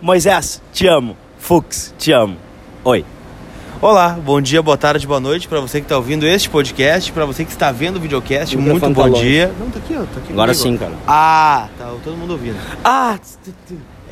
Moisés, te amo. Fux, te amo. Oi. Olá, bom dia, boa tarde, boa noite para você que está ouvindo este podcast, para você que está vendo o videocast, muito bom dia. Não, tá aqui, ó, tá aqui Agora comigo, sim, cara. Ah, tá todo mundo ouvindo. Ah,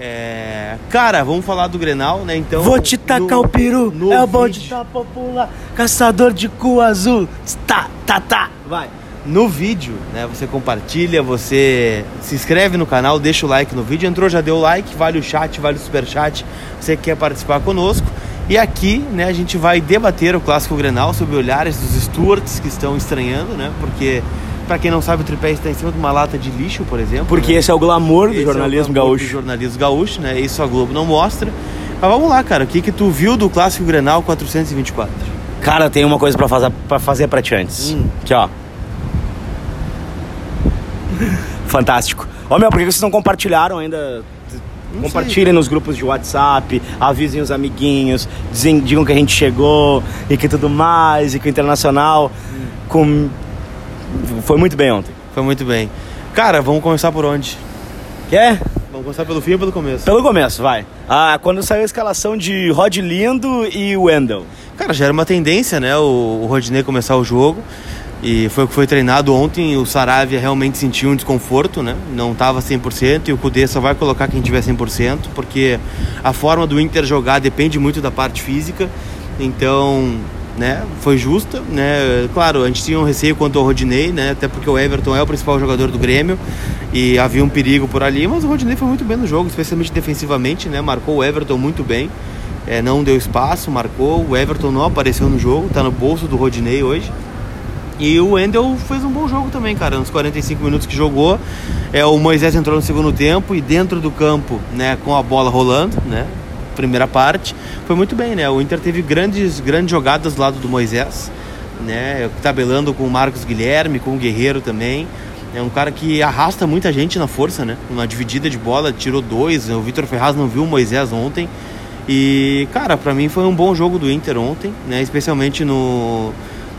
É, cara, vamos falar do Grenal, né? Então, vou te tacar no- o peru. É o bonde da popular. Caçador de cu azul. Tá, tá, tá. Vai. No vídeo, né? Você compartilha, você se inscreve no canal, deixa o like no vídeo. Entrou, já deu o like, vale o chat, vale o super chat. Você que quer participar conosco. E aqui, né, a gente vai debater o clássico Grenal sob olhares dos stewards que estão estranhando, né? Porque pra quem não sabe, o tripé está em cima de uma lata de lixo, por exemplo. Porque né? esse é o glamour do Esse é jornalismo glamour gaúcho. Do jornalismo gaúcho, né? Isso a Globo não mostra. Mas vamos lá, cara. O que que tu viu do clássico Grenal 424? Cara, tem uma coisa pra fazer pra, fazer pra ti antes. Hum. Aqui, ó. Fantástico. Ó, meu, por que vocês não compartilharam ainda? Não Compartilhem nos grupos de WhatsApp, avisem os amiguinhos, dizem, digam que a gente chegou e que tudo mais, e que o Internacional com... foi muito bem ontem. Foi muito bem. Cara, vamos começar por onde? Quer? Vamos começar pelo fim ou pelo começo? Pelo começo, vai. Ah, quando saiu a escalação de Rod Lindo e Wendel. Cara, já era uma tendência, né? O, o Rodinei começar o jogo. E foi o que foi treinado ontem. O Saravia realmente sentiu um desconforto, né? Não estava 100% e o Cudê só vai colocar quem tiver 100%, porque a forma do Inter jogar depende muito da parte física. Então, né, foi justa, né? Claro, a gente tinha um receio quanto ao Rodinei, né? Até porque o Everton é o principal jogador do Grêmio e havia um perigo por ali, mas o Rodinei foi muito bem no jogo, especialmente defensivamente, né? Marcou o Everton muito bem. É, não deu espaço, marcou. O Everton não apareceu no jogo, tá no bolso do Rodinei hoje. E o Wendel fez um bom jogo também, cara. Nos 45 minutos que jogou, é, o Moisés entrou no segundo tempo e dentro do campo, né, com a bola rolando, né? Primeira parte, foi muito bem, né? O Inter teve grandes, grandes jogadas do lado do Moisés, né? Tabelando com o Marcos Guilherme, com o Guerreiro também. É um cara que arrasta muita gente na força, né? Uma dividida de bola, tirou dois. O Vitor Ferraz não viu o Moisés ontem. E, cara, pra mim foi um bom jogo do Inter ontem, né? Especialmente no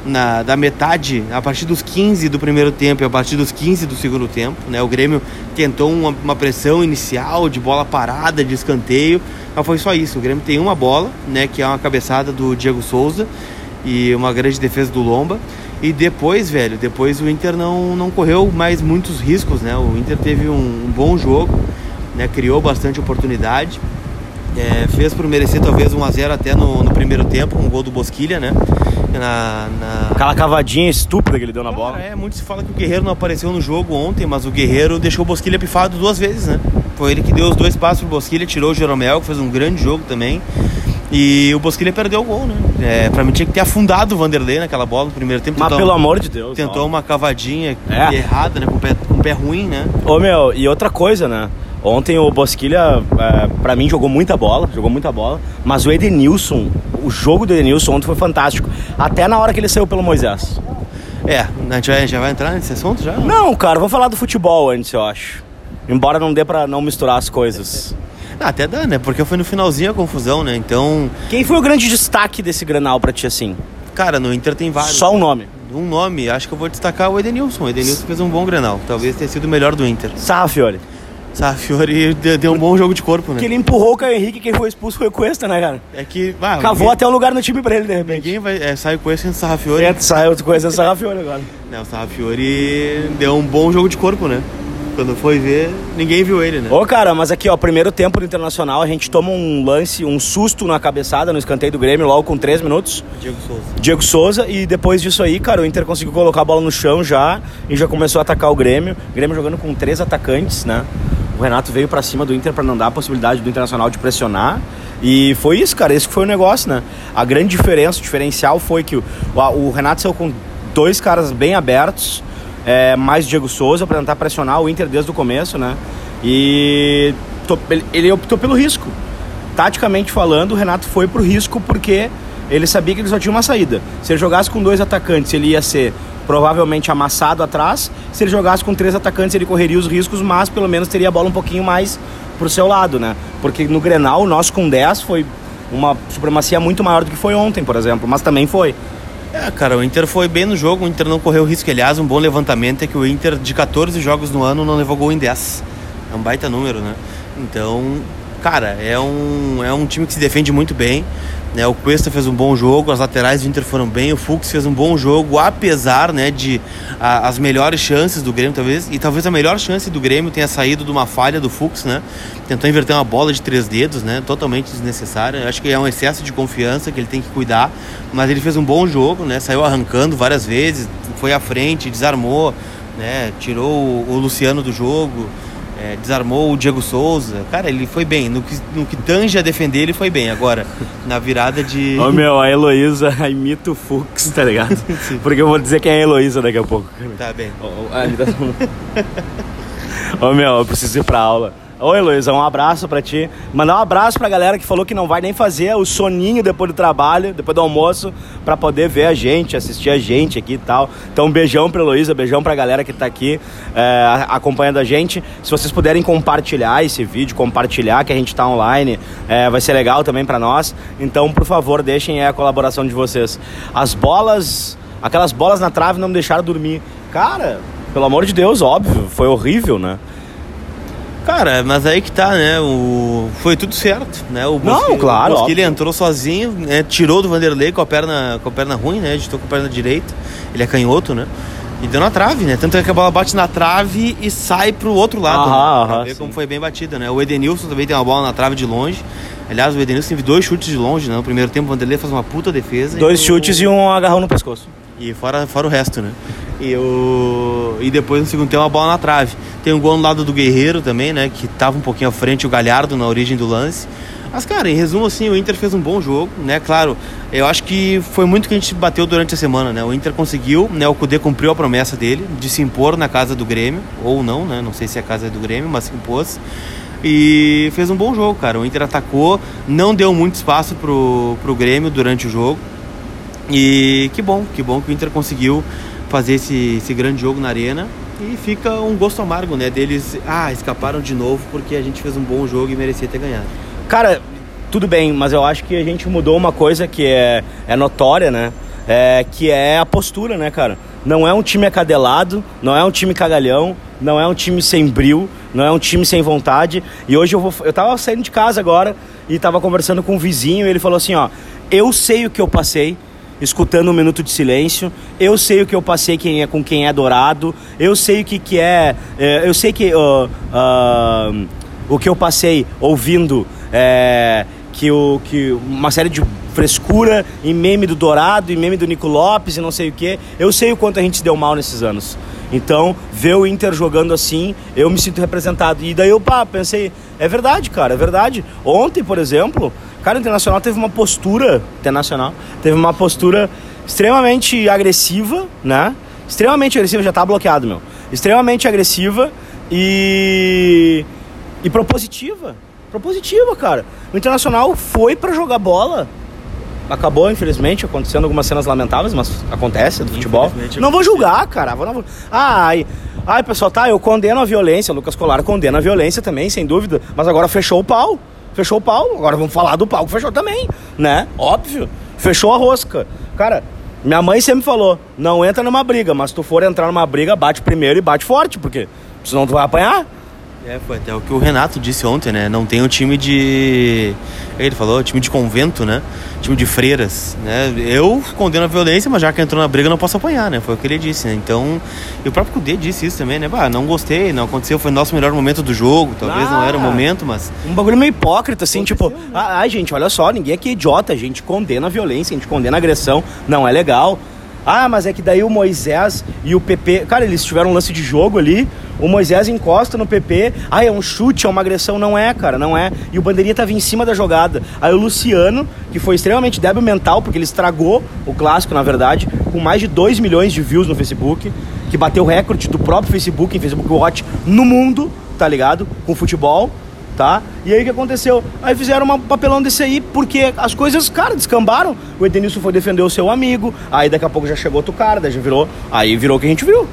na, da metade, a partir dos 15 do primeiro tempo e a partir dos 15 do segundo tempo, né? O Grêmio tentou uma, uma pressão inicial de bola parada, de escanteio, mas foi só isso. O Grêmio tem uma bola, né? Que é uma cabeçada do Diego Souza e uma grande defesa do Lomba. E depois, velho, depois o Inter não, não correu mais muitos riscos, né? O Inter teve um, um bom jogo, né? Criou bastante oportunidade. É, por merecer talvez 1x0 até no, no primeiro tempo, um gol do Bosquilha, né? Na, na... Aquela cavadinha estúpida que ele deu na bola. É, muito se fala que o Guerreiro não apareceu no jogo ontem, mas o Guerreiro deixou o Bosquilha pifado duas vezes, né? Foi ele que deu os dois passos pro Bosquilha, tirou o Jeromel, que fez um grande jogo também. E o Bosquilha perdeu o gol, né? É, pra mim tinha que ter afundado o Vanderlei naquela bola no primeiro tempo. Mas pelo amor de Deus. Tentou uma cavadinha É. errada, né? Com o, pé, com o pé ruim, né? Ô meu, e outra coisa, né? Ontem o Bosquilha, é, pra mim, jogou muita bola, jogou muita bola. Mas o Edenilson, o jogo do Edenilson ontem foi fantástico. Até na hora que ele saiu pelo Moisés. É, a gente vai, já vai entrar nesse assunto já? Não, cara, vamos falar do futebol antes, eu acho. Embora não dê pra não misturar as coisas. Ah, até dá, né? Porque foi no finalzinho a confusão, né? Então, Quem foi o grande destaque desse Granal pra ti, assim? cara, no Inter tem vários. Só um nome. Um nome, acho que eu vou destacar o Edenilson. O Edenilson fez um bom Grenal. Talvez tenha sido o melhor do Inter. Sarrafiore. Safiori deu deu um bom jogo de corpo, né? Que ele empurrou o Caio Henrique, quem foi expulso foi o Cuesta, né, cara? É que. Ah, Cavou ninguém, até um lugar no time pra ele, de repente. Ninguém vai. É, sai com esse Sarrafiori. Entra, saiu conhecendo o Sarrafiore agora. Né, o Sarrafiori deu um bom jogo de corpo, né? Quando foi ver, ninguém viu ele, né? Ô, cara, mas aqui, ó, primeiro tempo do Internacional, a gente toma um lance, um susto na cabeçada no escanteio do Grêmio, logo com 3 minutos. Diego Souza. Diego Souza, e depois disso aí, cara, o Inter conseguiu colocar a bola no chão já e já começou a atacar o Grêmio. O Grêmio jogando com três atacantes, né? O Renato veio pra cima do Inter pra não dar a possibilidade do Internacional de pressionar. E foi isso, cara, esse foi o negócio, né? A grande diferença, o diferencial foi que o, o Renato saiu com dois caras bem abertos, é, mais Diego Souza pra tentar pressionar o Inter desde o começo, né? E ele optou pelo risco. Taticamente falando, o Renato foi pro risco porque ele sabia que ele só tinha uma saída. Se ele jogasse com dois atacantes, ele ia ser provavelmente amassado atrás. Se ele jogasse com três atacantes, ele correria os riscos, mas pelo menos teria a bola um pouquinho mais pro seu lado, né? Porque no Grenal, o nosso com 10 foi uma supremacia muito maior do que foi ontem, por exemplo, mas também foi. É, cara, o Inter foi bem no jogo, o Inter não correu risco. Aliás, um bom levantamento é que o Inter, de 14 jogos no ano, não levou gol em 10. É um baita número, né? Então, cara, é um, é um time que se defende muito bem. Né? O Cuesta fez um bom jogo, as laterais do Inter foram bem, o Fux fez um bom jogo, apesar né, de a, as melhores chances do Grêmio, talvez, e talvez a melhor chance do Grêmio tenha saído de uma falha do Fux, né? Tentou inverter uma bola de três dedos, né? Totalmente desnecessária. Acho que é um excesso de confiança que ele tem que cuidar, mas ele fez um bom jogo, né? Saiu arrancando várias vezes, foi à frente, desarmou, né? Tirou o, o Luciano do jogo é, desarmou o Diego Souza. Cara, ele foi bem. No que, no que tange a defender, ele foi bem. Agora, na virada de. Ô meu, a Heloísa imita o Fux, tá ligado? Porque eu vou dizer quem é a Heloísa daqui a pouco. Tá bem. Ô, Ô meu, eu preciso ir pra aula. Oi, Luísa, um abraço para ti. Mandar um abraço pra galera que falou que não vai nem fazer o soninho depois do trabalho, depois do almoço, para poder ver a gente, assistir a gente aqui e tal. Então, beijão pra Luísa, beijão pra galera que tá aqui é, acompanhando a gente. Se vocês puderem compartilhar esse vídeo, compartilhar que a gente tá online, é, vai ser legal também para nós. Então, por favor, deixem a colaboração de vocês. As bolas, aquelas bolas na trave não me deixaram dormir. Cara, pelo amor de Deus, óbvio, foi horrível, né? Cara, mas aí que tá, né? O... Foi tudo certo, né? O Bosque, Não, claro. O ele entrou sozinho, né? tirou do Vanderlei com a perna, com a perna ruim, né? Editou com a perna direita. Ele é canhoto, né? E deu na trave, né? Tanto é que a bola bate na trave e sai pro outro lado. Aham, né? aham, ver sim. como foi bem batida, né? O Edenilson também tem uma bola na trave de longe. Aliás, o Edenilson teve dois chutes de longe, né? No primeiro tempo o Vanderlei faz uma puta defesa. Dois chutes e um agarrão no pescoço. E fora, fora o resto, né? E, o... e depois no segundo tempo uma bola na trave. Tem um gol no lado do Guerreiro também, né? Que tava um pouquinho à frente, o Galhardo na origem do lance. Mas, cara, em resumo, assim, o Inter fez um bom jogo, né? Claro, eu acho que foi muito que a gente bateu durante a semana, né? O Inter conseguiu, né? O Cudê cumpriu a promessa dele de se impor na casa do Grêmio, ou não, né? Não sei se é a casa do Grêmio, mas se impôs. E fez um bom jogo, cara. O Inter atacou, não deu muito espaço pro, pro Grêmio durante o jogo. E que bom, que bom que o Inter conseguiu fazer esse, esse grande jogo na arena. E fica um gosto amargo, né? Deles, ah, escaparam de novo porque a gente fez um bom jogo e merecia ter ganhado. Cara, tudo bem, mas eu acho que a gente mudou uma coisa que é, é notória, né? É, que é a postura, né, cara? Não é um time acadelado, não é um time cagalhão, não é um time sem bril, não é um time sem vontade. E hoje eu vou. Eu tava saindo de casa agora e tava conversando com um vizinho e ele falou assim, ó, eu sei o que eu passei escutando um minuto de silêncio. Eu sei o que eu passei quem é, com quem é dourado. Eu sei o que, que é, é Eu sei que uh, uh, o que eu passei ouvindo é, que, o, que uma série de frescura e meme do Dourado e meme do Nico Lopes e não sei o que. Eu sei o quanto a gente deu mal nesses anos. Então, ver o Inter jogando assim, eu me sinto representado. E daí eu pá, pensei, é verdade, cara, é verdade. Ontem, por exemplo, cara, o Internacional teve uma postura, Internacional, teve uma postura extremamente agressiva, né? Extremamente agressiva, já tá bloqueado, meu. Extremamente agressiva e e propositiva. Propositiva, cara. O Internacional foi para jogar bola, acabou, infelizmente, acontecendo algumas cenas lamentáveis, mas acontece do futebol. Não vou julgar, cara. Não vou... Ai, ai, pessoal, tá, eu condeno a violência. O Lucas Colar condena a violência também, sem dúvida. Mas agora fechou o pau. Fechou o pau. Agora vamos falar do pau que fechou também, né? Óbvio. Fechou a rosca. Cara, minha mãe sempre falou: não entra numa briga, mas se tu for entrar numa briga, bate primeiro e bate forte, porque senão tu vai apanhar. É, foi até o que o Renato disse ontem, né? Não tem o time de. Ele falou, time de convento, né? Time de freiras, né? Eu condeno a violência, mas já que entrou na briga não posso apanhar, né? Foi o que ele disse, né? Então, e o próprio Cudê disse isso também, né? Bah, não gostei, não aconteceu, foi o nosso melhor momento do jogo, talvez ah, não era o momento, mas. Um bagulho meio hipócrita, assim, tipo, né? ai, gente, olha só, ninguém aqui é idiota, a gente condena a violência, a gente condena a agressão, não é legal. Ah, mas é que daí o Moisés e o PP. Cara, eles tiveram um lance de jogo ali. O Moisés encosta no PP. Ah, é um chute, é uma agressão. Não é, cara, não é. E o Bandeirinha tava em cima da jogada. Aí o Luciano, que foi extremamente débil mental, porque ele estragou o clássico, na verdade, com mais de 2 milhões de views no Facebook, que bateu o recorde do próprio Facebook, em Facebook Watch, no mundo, tá ligado? Com futebol tá? E aí o que aconteceu? Aí fizeram um papelão desse aí, porque as coisas, cara, descambaram. O Edenilson foi defender o seu amigo, aí daqui a pouco já chegou outro cara, daí já virou. Aí virou o que a gente viu.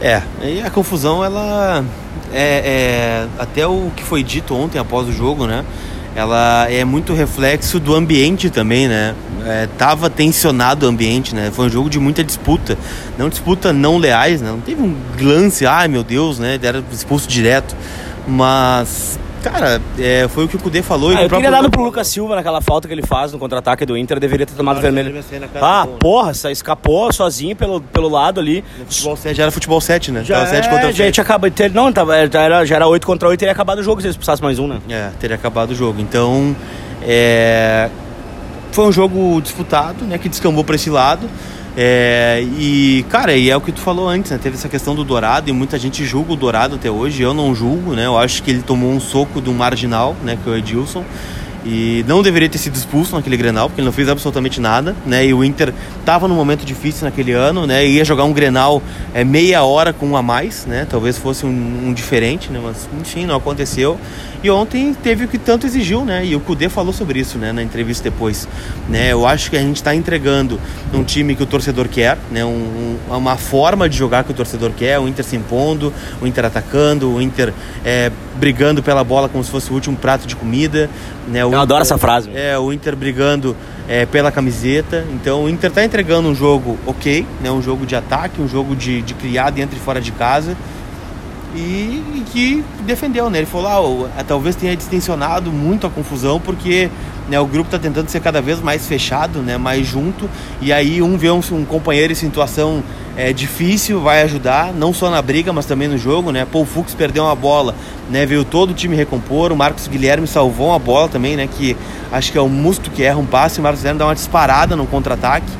É, e a confusão, ela. É, é, até o que foi dito ontem após o jogo, né? ela é muito reflexo do ambiente também, né? É, tava tensionado o ambiente, né? Foi um jogo de muita disputa. Não disputa não leais, né? Não teve um lance, ai meu Deus, né? Era expulso direto. Mas Cara, é, foi o que o Cudê falou. Ah, e eu queria dar pro Lucas Silva naquela falta que ele faz no contra-ataque do Inter, deveria ter tomado vermelho. cara Ah, gol, né? porra, sa- escapou sozinho pelo, pelo lado ali. Futebol 7, já era futebol 7, né? Já, Tava 7 é, contra já 7. tinha acabado. ter- Não, já, era, já era 8 contra 8 e teria acabado o jogo se eles precisassem mais um, né? É, teria acabado o jogo. Então, é, foi um jogo disputado, né? Que descambou para esse lado. É, e, cara, e é o que tu falou antes, né? Teve essa questão do Dourado e muita gente julga o Dourado até hoje. Eu não julgo, né? Eu acho que ele tomou um soco do marginal, né? Que é o Edilson. E não deveria ter sido expulso naquele Grenal, porque ele não fez absolutamente nada, né? E o Inter estava num momento difícil naquele ano, né? Ia jogar um Grenal é, meia hora com um a mais, né? Talvez fosse um, um diferente, né? Mas, enfim, não aconteceu. E ontem teve o que tanto exigiu, né? E o Cudê falou sobre isso, né? Na entrevista depois, né? Eu acho que a gente está entregando um time que o torcedor quer, né? Um, um- uma forma de jogar que o torcedor quer, o Inter se impondo, o Inter atacando, o Inter é, brigando pela bola como se fosse o último prato de comida, né? O Eu adoro essa frase. é, o Inter brigando é, pela camiseta. Então o Inter tá entregando um jogo ok, né? Um jogo de ataque, um jogo de, de criar dentro e fora de casa. E, e que defendeu, né? Ele falou, ah, ah, talvez tenha distensionado muito a confusão, porque né, o grupo tá tentando ser cada vez mais fechado, né? Mais junto. E aí um vê um, um companheiro em situação é, difícil, vai ajudar, não só na briga, mas também no jogo, né? Paul Fux perdeu uma bola, né? Veio todo o time recompor, o Marcos Guilherme salvou uma bola também, né? Que acho que é o Musto que erra um passe, o Marcos Guilherme dá uma disparada no contra-ataque.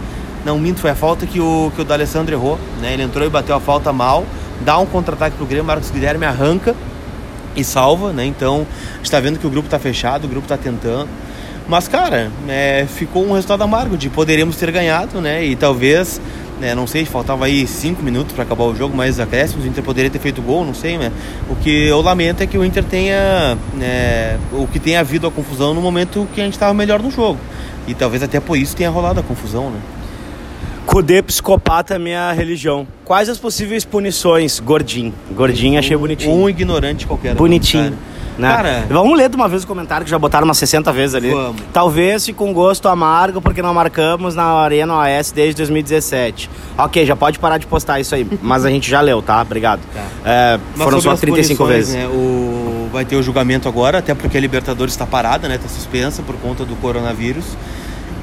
Não, minto, foi a falta que o, que o D'Alessandro errou, né? Ele entrou e bateu a falta mal, dá um contra-ataque pro Grêmio, Marcos Guilherme arranca e salva, né? Então, a gente tá vendo que o grupo tá fechado, o grupo tá tentando. Mas, cara, é, ficou um resultado amargo de poderíamos ter ganhado, né? E talvez, né, não sei, faltava aí cinco minutos para acabar o jogo, mas acréscimos, o Inter poderia ter feito gol, não sei, né? O que eu lamento é que o Inter tenha, né, o que tenha havido a confusão no momento que a gente estava melhor no jogo. E talvez até por isso tenha rolado a confusão, né? Cudê psicopata é minha religião. Quais as possíveis punições? Gordinho. Gordinho achei bonitinho. Um ignorante qualquer. Bonitinho. Né? Cara- Vamos ler de uma vez o comentário que já botaram umas 60 vezes ali. Vamos. Talvez com gosto amargo, porque não marcamos na Arena OS desde 2017. Ok, já pode parar de postar isso aí. mas a gente já leu, tá? Obrigado. Tá. É, foram só as 35 punições, vezes. Né, o... Vai ter o julgamento agora, até porque a Libertadores está parada, né? Está suspensa por conta do coronavírus.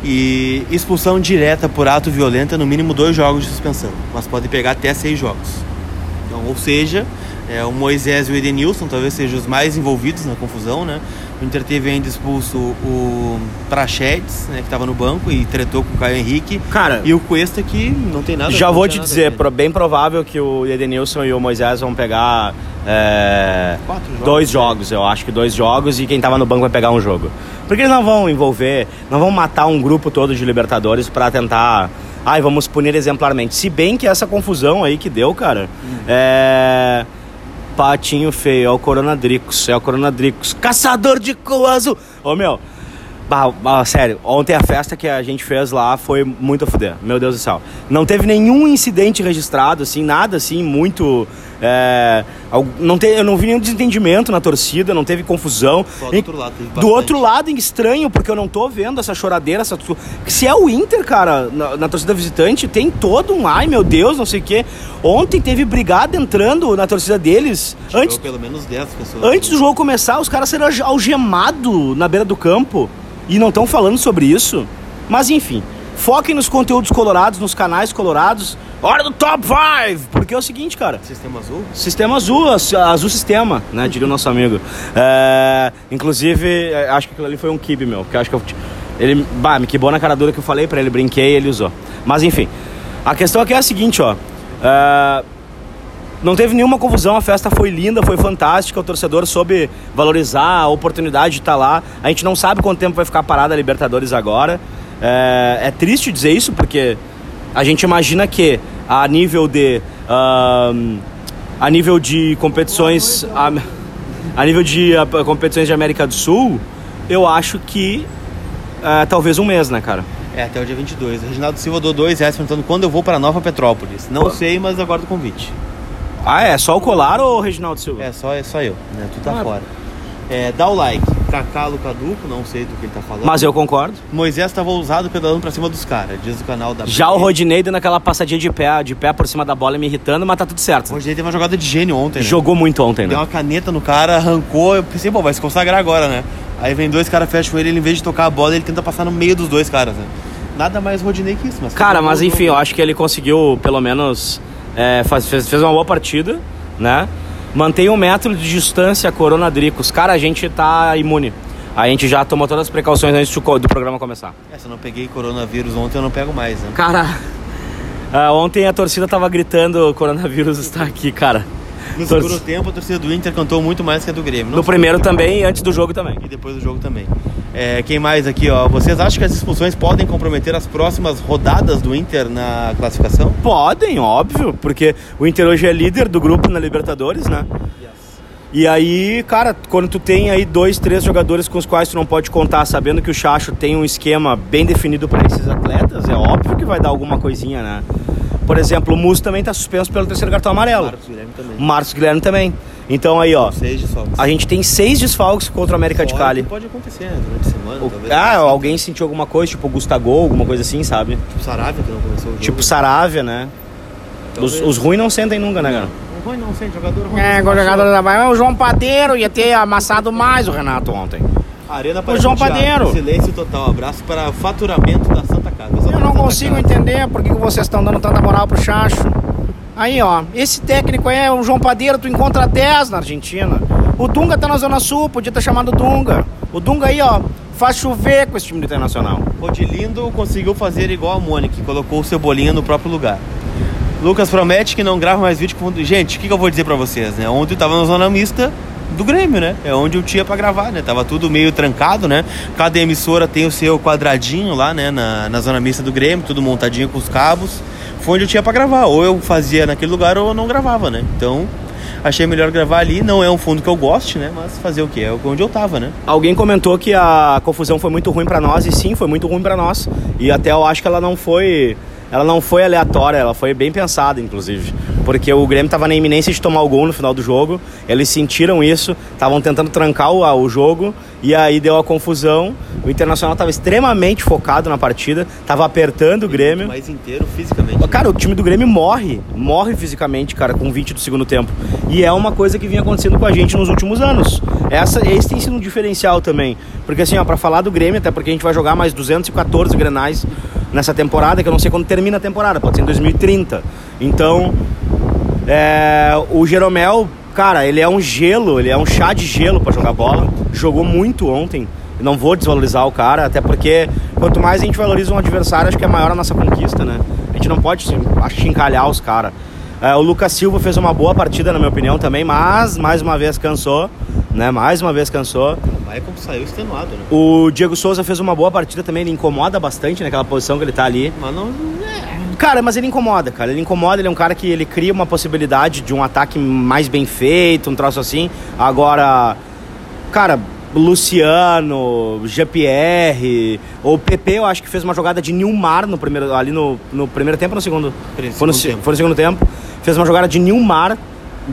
E expulsão direta por ato violento é no mínimo dois jogos de suspensão. Mas pode pegar até seis jogos. Então, ou seja, é, o Moisés e o Edenilson talvez sejam os mais envolvidos na confusão, né? O Inter teve ainda expulso o Prachetes, né? Que estava no banco e tretou com o Caio Henrique. Cara, E o Cuesta que não tem nada já vou te nada dizer, bem provável que o Edenilson e o Moisés vão pegar é, jogos, dois jogos, eu acho que dois jogos, e quem tava no banco vai pegar um jogo. Porque eles não vão envolver, não vão matar um grupo todo de Libertadores pra tentar. Ai, vamos punir exemplarmente. Se bem que essa confusão aí que deu, cara, é. Patinho feio, é o Coronadricos, é o Coronadricos, caçador de cu azul. Ô meu, Bah, bah, sério, ontem a festa que a gente fez lá foi muito a fuder, meu Deus do céu. Não teve nenhum incidente registrado, assim, nada assim, muito. É, não te, eu não vi nenhum desentendimento na torcida, não teve confusão. Só do outro lado, teve do outro lado, estranho, porque eu não tô vendo essa choradeira, essa. Se é o Inter, cara, na, na torcida visitante, tem todo um ai meu Deus, não sei o quê. Ontem teve brigada entrando na torcida deles. Chegou Antes, pelo menos 10 pessoas. Antes do jogo começar, os caras serão alge- algemados na beira do campo e não estão falando sobre isso. Mas enfim, foquem nos conteúdos colorados, nos canais colorados. Hora do top 5! Porque é o seguinte, cara. Sistema azul? Sistema azul, az- azul sistema, né? Diria o nosso amigo. É, inclusive, é, acho que aquilo ali foi um kibe meu. Porque acho que eu, ele, bah, me quebrou na cara dura que eu falei pra ele, brinquei e ele usou. Mas enfim, a questão aqui é a seguinte, ó. É, não teve nenhuma confusão, a festa foi linda, foi fantástica, o torcedor soube valorizar a oportunidade de estar lá. A gente não sabe quanto tempo vai ficar parada a Libertadores agora. É, é triste dizer isso, porque a gente imagina que a nível de. ahn, a nível de competições. A, a nível de ah, competições de América do Sul, eu acho que. ah, talvez um mês, né, cara? É, até o dia 22. O Reginaldo Silva dou dois reais perguntando quando eu vou para Nova Petrópolis. Não Pô. sei, mas aguardo o convite. Ah, é? Só o Colar ou o Reginaldo Silva? É só, é só eu, né? Tu tá Ah. fora. É, dá o like. Cacalo caduco, não sei do que ele tá falando. Mas eu concordo. Moisés estava ousado pedalando pra cima dos caras, diz o canal da Já o. Rodinei dando aquela passadinha de pé, de pé por cima da bola me irritando, mas tá tudo O certo. Rodinei teve uma jogada de gênio ontem, né? Jogou muito ontem, Deu né? uma caneta no cara, arrancou, eu pensei, pô, vai se consagrar agora, né? Aí vem dois caras, fecham ele, ele em vez de tocar a bola, ele tenta passar no meio dos dois caras, né? Nada mais Rodinei que isso, mas... Cara, mas jogou- enfim, eu acho que ele conseguiu, pelo menos, é, faz- fez, fez uma boa partida, né? Mantém um metro de distância, Corona Dricos. Cara, a gente tá imune. A gente já tomou todas as precauções antes do, programa começar. É, se eu não peguei coronavírus ontem, eu não pego mais, né? Cara, ah, ontem a torcida tava gritando: o coronavírus está aqui, cara. No Torce- segundo tempo, a torcida do Inter cantou muito mais que a do Grêmio. Não No primeiro do também e antes do jogo também. E depois do jogo também. É, quem mais aqui, ó? Vocês acham que as expulsões podem comprometer as próximas rodadas do Inter na classificação? Podem, óbvio, porque o Inter hoje é líder do grupo na Libertadores, né? E aí, cara, quando tu tem aí dois, três jogadores com os quais tu não pode contar, sabendo que o Chacho tem um esquema bem definido para esses atletas, é óbvio que vai dar alguma coisinha, né? Por exemplo, o Musso também tá suspenso pelo terceiro cartão amarelo. Marcos Guilherme também. O Marcos Guilherme também. Então aí, ó, Seis de sobras. a gente tem seis desfalques contra o América de Fora Cali. que Pode acontecer, né? Durante a semana, O- talvez. ah, alguém sentiu alguma coisa, tipo Gustavo, alguma coisa assim, sabe? Tipo Saravia, que não começou o jogo. Tipo Saravia, né? Os, os ruins não sentem nunca, né, cara? O Rui não sente, jogador ruim. É, não o jogador da Bahia, o João Padeiro ia ter amassado mais o Renato ontem. Arena O João Padeiro. Silêncio total. Abraço para faturamento da Santa Casa. Para consigo entender por que que vocês estão dando tanta moral pro Chacho. Aí, ó, esse técnico é o João Padeiro, tu encontra 10 na Argentina. O Dunga tá na Zona Sul, podia ter chamado o Dunga. O Dunga aí, ó, faz chover com esse time do Internacional. Odilindo conseguiu fazer igual a Mônica, colocou o Cebolinha no próprio lugar. Lucas promete que não grava mais vídeo com... Gente, o que, que eu vou dizer pra vocês, né? Ontem eu tava na zona mista do Grêmio, né? É onde eu tinha pra gravar, né? Tava tudo meio trancado, né? Cada emissora tem o seu quadradinho lá, né? Na, na zona mista do Grêmio, tudo montadinho com os cabos. Foi onde eu tinha pra gravar. Ou eu fazia naquele lugar ou eu não gravava, né? Então, achei melhor gravar ali. Não é um fundo que eu goste, né? Mas fazer o quê? É onde eu tava, né? Alguém comentou que a confusão foi muito ruim pra nós e sim, foi muito ruim pra nós. E até eu acho que ela não foi, ela não foi aleatória, ela foi bem pensada, inclusive, porque o Grêmio tava na iminência de tomar o gol no final do jogo. Eles sentiram isso, estavam tentando trancar o, o jogo e aí deu a confusão. O Internacional tava extremamente focado na partida, tava apertando o Grêmio. Mais inteiro fisicamente. Cara, o time do Grêmio morre, morre fisicamente, cara, com 20 do segundo tempo. E é uma coisa que vinha acontecendo com a gente nos últimos anos. Essa, esse tem sido um diferencial também. Porque assim, ó, pra falar do Grêmio, até porque a gente vai jogar mais 214 grenais nessa temporada, que eu não sei quando termina a temporada, pode ser em 2030. Então, é, o Jeromel, cara, ele é um gelo, ele é um chá de gelo pra jogar bola. Jogou muito ontem. Não vou desvalorizar o cara, até porque quanto mais a gente valoriza um adversário, acho que é maior a nossa conquista, né? A gente não pode achincalhar os caras. É, o Lucas Silva fez uma boa partida, na minha opinião, também, mas mais uma vez cansou, né? Mais uma vez cansou. O Maicon saiu extenuado, né? O Diego Souza fez uma boa partida também, ele incomoda bastante naquela posição que ele tá ali. Mas não. Cara, mas ele incomoda, cara. Ele incomoda, ele é um cara que ele cria uma possibilidade de um ataque mais bem feito, um troço assim. Agora, cara, Luciano, Jean-Pierre, ou o PP, eu acho que fez uma jogada de Nilmar no primeiro, ali no, no primeiro tempo ou no segundo? Foi no, segundo se- tempo. foi no segundo tempo. Fez uma jogada de Nilmar,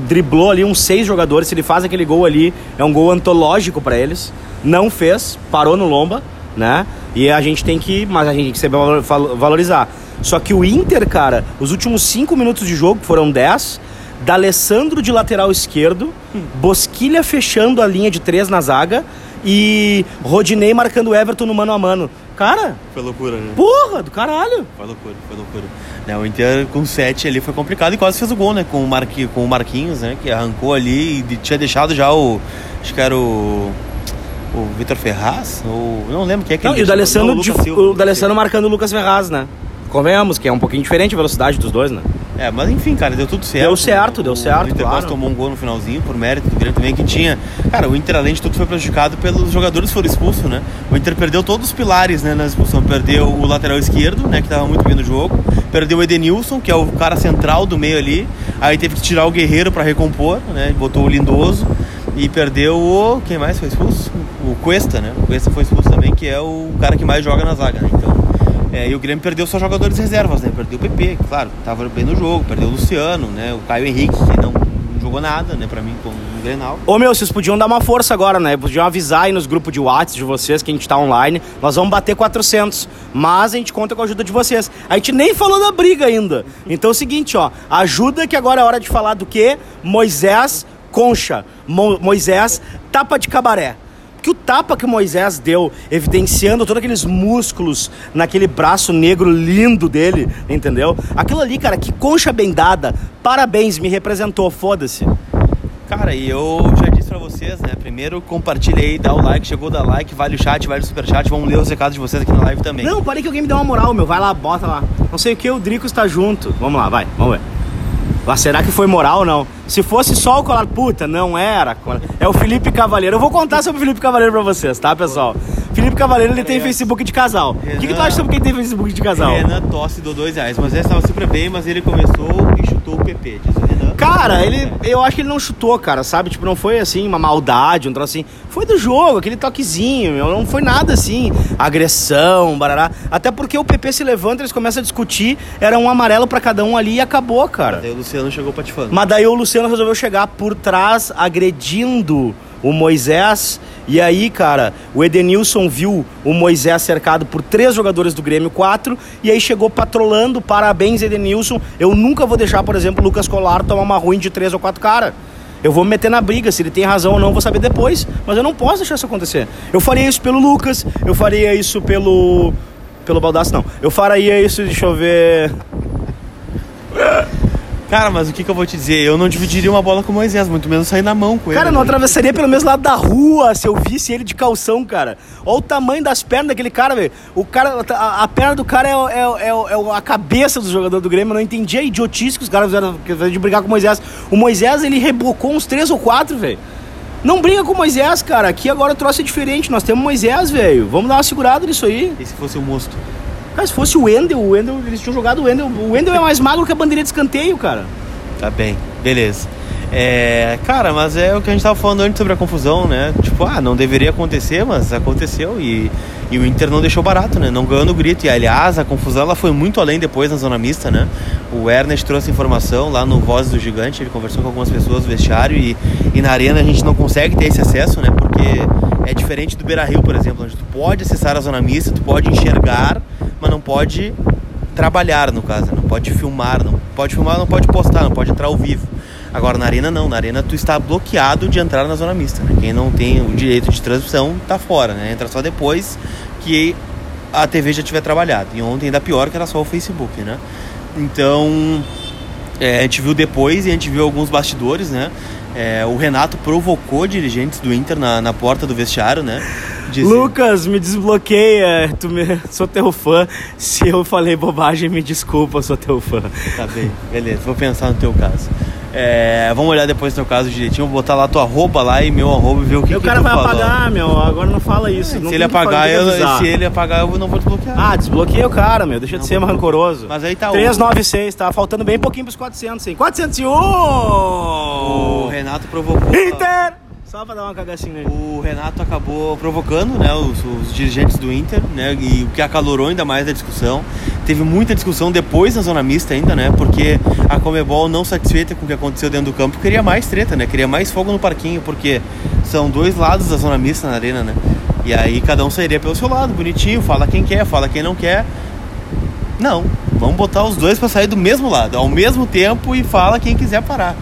driblou ali uns seis jogadores. Se ele faz aquele gol ali, é um gol antológico pra eles. Não fez, parou no lomba, né? E a gente tem que, mas a gente tem que saber valor- val- valorizar. Só que o Inter, cara, os últimos cinco minutos de jogo, que foram 10, D'Alessandro de lateral esquerdo, Bosquilha fechando a linha de três na zaga e Rodinei marcando Everton no mano a mano. Cara, Foi loucura, né? porra do caralho. Foi loucura, foi loucura. Né, o Inter com 7 ali foi complicado e quase fez o gol, né? Com o, Marqui, com o Marquinhos, né? Que arrancou ali e tinha deixado já o. Acho que era o. O Vitor Ferraz? Ou, não lembro quem é que Não, ele e o. D'Alessandro, de- o D'Alessandro marcando o Lucas Ferraz, né? Convenhamos que é um pouquinho diferente a velocidade dos dois, né? É, mas enfim, cara, deu tudo certo. Deu certo, deu O- certo, O Inter claro. tomou um gol no finalzinho, por mérito do Grêmio também, que tinha. Cara, o Inter, além de tudo, foi prejudicado pelos jogadores que foram expulsos, né? O Inter perdeu todos os pilares, né, na expulsão. Perdeu o lateral esquerdo, né, que tava muito bem no jogo. Perdeu o Edenilson, que é o cara central do meio ali. Aí teve que tirar o Guerreiro pra recompor, né? Botou o Lindoso. E perdeu o. Quem mais foi expulso? O Cuesta, né? O Cuesta foi expulso também, que é o cara que mais joga na zaga, né? Então. É, e o Grêmio perdeu só jogadores reservas, né? Perdeu o PP, claro, tava bem no jogo, perdeu o Luciano, né? O Caio Henrique, que não, não jogou nada, né, pra mim, como no Grenal. Ô meu, vocês podiam dar uma força agora, né? Podiam avisar aí nos grupos de WhatsApp de vocês que a gente tá online. Nós vamos bater 400, mas a gente conta com a ajuda de vocês. A gente nem falou da briga ainda. Então é o seguinte, ó, ajuda que agora é hora de falar do quê? Moisés Concha. Mo Moisés tapa de cabaré que o tapa que o Moisés deu, evidenciando todos aqueles músculos naquele braço negro lindo dele, entendeu? Aquilo ali, cara, que concha bem dada. Parabéns, me representou, foda-se. Cara, e eu já disse pra vocês, né? Primeiro compartilha aí, dá o like, chegou, dá like, vale o chat, vale o superchat, vamos ler os recados de vocês aqui na live também. Não, parei que alguém me deu uma moral, meu. Vai lá, bota lá. Não sei o que, o Drico está junto. Vamos lá, vai, vamos ver. Mas será que foi moral ou não? Se fosse só o colar, puta, não era. É o Felipe Cavaleiro. Eu vou contar sobre o Felipe Cavaleiro pra vocês, tá, pessoal? Felipe Cavaleiro, ele tem Facebook de casal. O que, que tu acha sobre quem tem Facebook de casal? Renan Tosse do dois reais, mas ele estava super bem, mas ele começou e chutou o PP, diz o Renan. Cara, ele, eu acho que ele não chutou, cara, sabe? Tipo, não foi assim, uma maldade, um troço assim. Foi do jogo, aquele toquezinho, meu, não foi nada assim, agressão, barará. Até porque o PP se levanta, eles começam a discutir, era um amarelo para cada um ali e acabou, cara. Mas daí o Luciano chegou patifando. Mas daí o Luciano resolveu chegar por trás, agredindo o Moisés. E aí, cara, o Edenilson viu o Moisés cercado por três jogadores do Grêmio, quatro, e aí chegou patrolando. Parabéns, Edenilson. Eu nunca vou deixar, por exemplo, o Lucas Colar tomar uma ruim de três ou quatro caras. Eu vou me meter na briga, se ele tem razão ou não, vou saber depois. Mas eu não posso deixar isso acontecer. Eu faria isso pelo Lucas, eu faria isso pelo. Pelo Baldaço, não. Eu faria isso, deixa eu ver. Cara, mas o que, que eu vou te dizer? Eu não dividiria uma bola com o Moisés, muito menos sair na mão com ele. Cara, não atravessaria pelo mesmo lado da rua se eu visse ele de calção, cara. Olha o tamanho das pernas daquele cara, velho. O cara, a, a, perna do cara é, é, é, é, a cabeça do jogador do Grêmio. Eu não entendi a idiotice que os caras fizeram de brigar com o Moisés. O Moisés, ele rebocou uns três ou quatro, velho. Não briga com o Moisés, cara. Aqui agora o troço é diferente. Nós temos Moisés, velho. Vamos dar uma segurada nisso aí. E se fosse o Mosto? Cara, se fosse o Wendel, o Wendel, eles tinham jogado o Wendel. O Wendel é mais magro que a bandeirinha de escanteio, cara. Tá bem, beleza. É, cara, mas é o que a gente tava falando antes sobre a confusão, né? Tipo, ah, não deveria acontecer, mas aconteceu e, e o Inter não deixou barato, né? Não ganhou no grito. E aliás, a confusão ela foi muito além depois na zona mista, né? O Ernest trouxe informação lá no Voz do Gigante, ele conversou com algumas pessoas do vestiário e, e na arena a gente não consegue ter esse acesso, né? Porque é diferente do Beira Rio, por exemplo, onde tu pode acessar a zona mista, tu pode enxergar mas não pode trabalhar no caso, não pode filmar, não pode filmar, não pode postar, não pode entrar ao vivo. Agora na arena não, na arena tu está bloqueado de entrar na zona mista, né? Quem não tem o direito de transmissão tá fora, né? Entra só depois que a TV já tiver trabalhado. E ontem ainda pior que era só o Facebook, né? Então, é, a gente viu depois e a gente viu alguns bastidores, né? É, o Renato provocou dirigentes do Inter na, na porta do vestiário, né? Lucas, me desbloqueia. Tu me... Sou teu fã. Se eu falei bobagem, me desculpa, sou teu fã. Tá bem, beleza. Vou pensar no teu caso. É, vamos olhar depois no teu caso direitinho. Vou botar lá tua arroba lá e meu arroba e ver o que, o que cara vai falou. apagar, meu. Agora não fala isso. É, não se ele apagar, eu, se ele apagar, eu não vou desbloquear. Ah, desbloqueia o cara, meu. Deixa de ser rancoroso. Mas aí tá 396, tá faltando bem pouquinho pros 400, hein? 401! O Renato provocou. Inter! Só pra dar uma cagacinha aí. O Renato acabou provocando né, os, os, dirigentes do Inter, né? E o que acalorou ainda mais a discussão. Teve muita discussão depois na zona mista ainda, né? Porque a Comebol, não satisfeita com o que aconteceu dentro do campo, queria mais treta, né? Queria mais fogo no parquinho, porque são dois lados da zona mista na arena, né? E aí cada um sairia pelo seu lado, bonitinho, fala quem quer, fala quem não quer. Não, vamos botar os dois para sair do mesmo lado, ao mesmo tempo e fala quem quiser parar.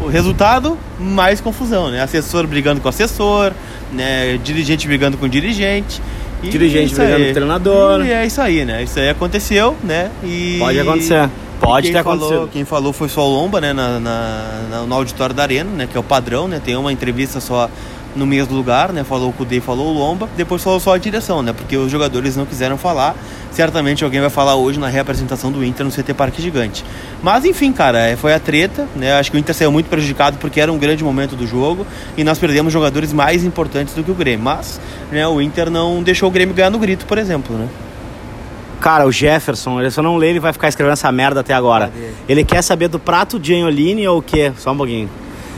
O resultado, mais confusão, né? Assessor brigando com assessor, né? Dirigente brigando com dirigente. E dirigente brigando com treinador. E é isso aí, né? Isso aí aconteceu, né? E... Pode acontecer. Pode ter acontecido. Falou, quem falou foi só o Lomba, né? Na, na, no auditório da Arena, né? Que é o padrão, né? Tem uma entrevista só no mesmo lugar, né? Falou o Cudê, falou o Lomba, depois falou só a direção, né? Porque os jogadores não quiseram falar. Certamente alguém vai falar hoje na reapresentação do Inter no CT Parque Gigante. Mas enfim, cara, é, foi a treta, né? Acho que o Inter saiu muito prejudicado porque era um grande momento do jogo e nós perdemos jogadores mais importantes do que o Grêmio. Mas, né, o Inter não deixou o Grêmio ganhar no grito, por exemplo, né? Cara, o Jefferson, ele só não lê, ele vai ficar escrevendo essa merda até agora. Ele quer saber do prato de Anholine ou o quê? Só um pouquinho.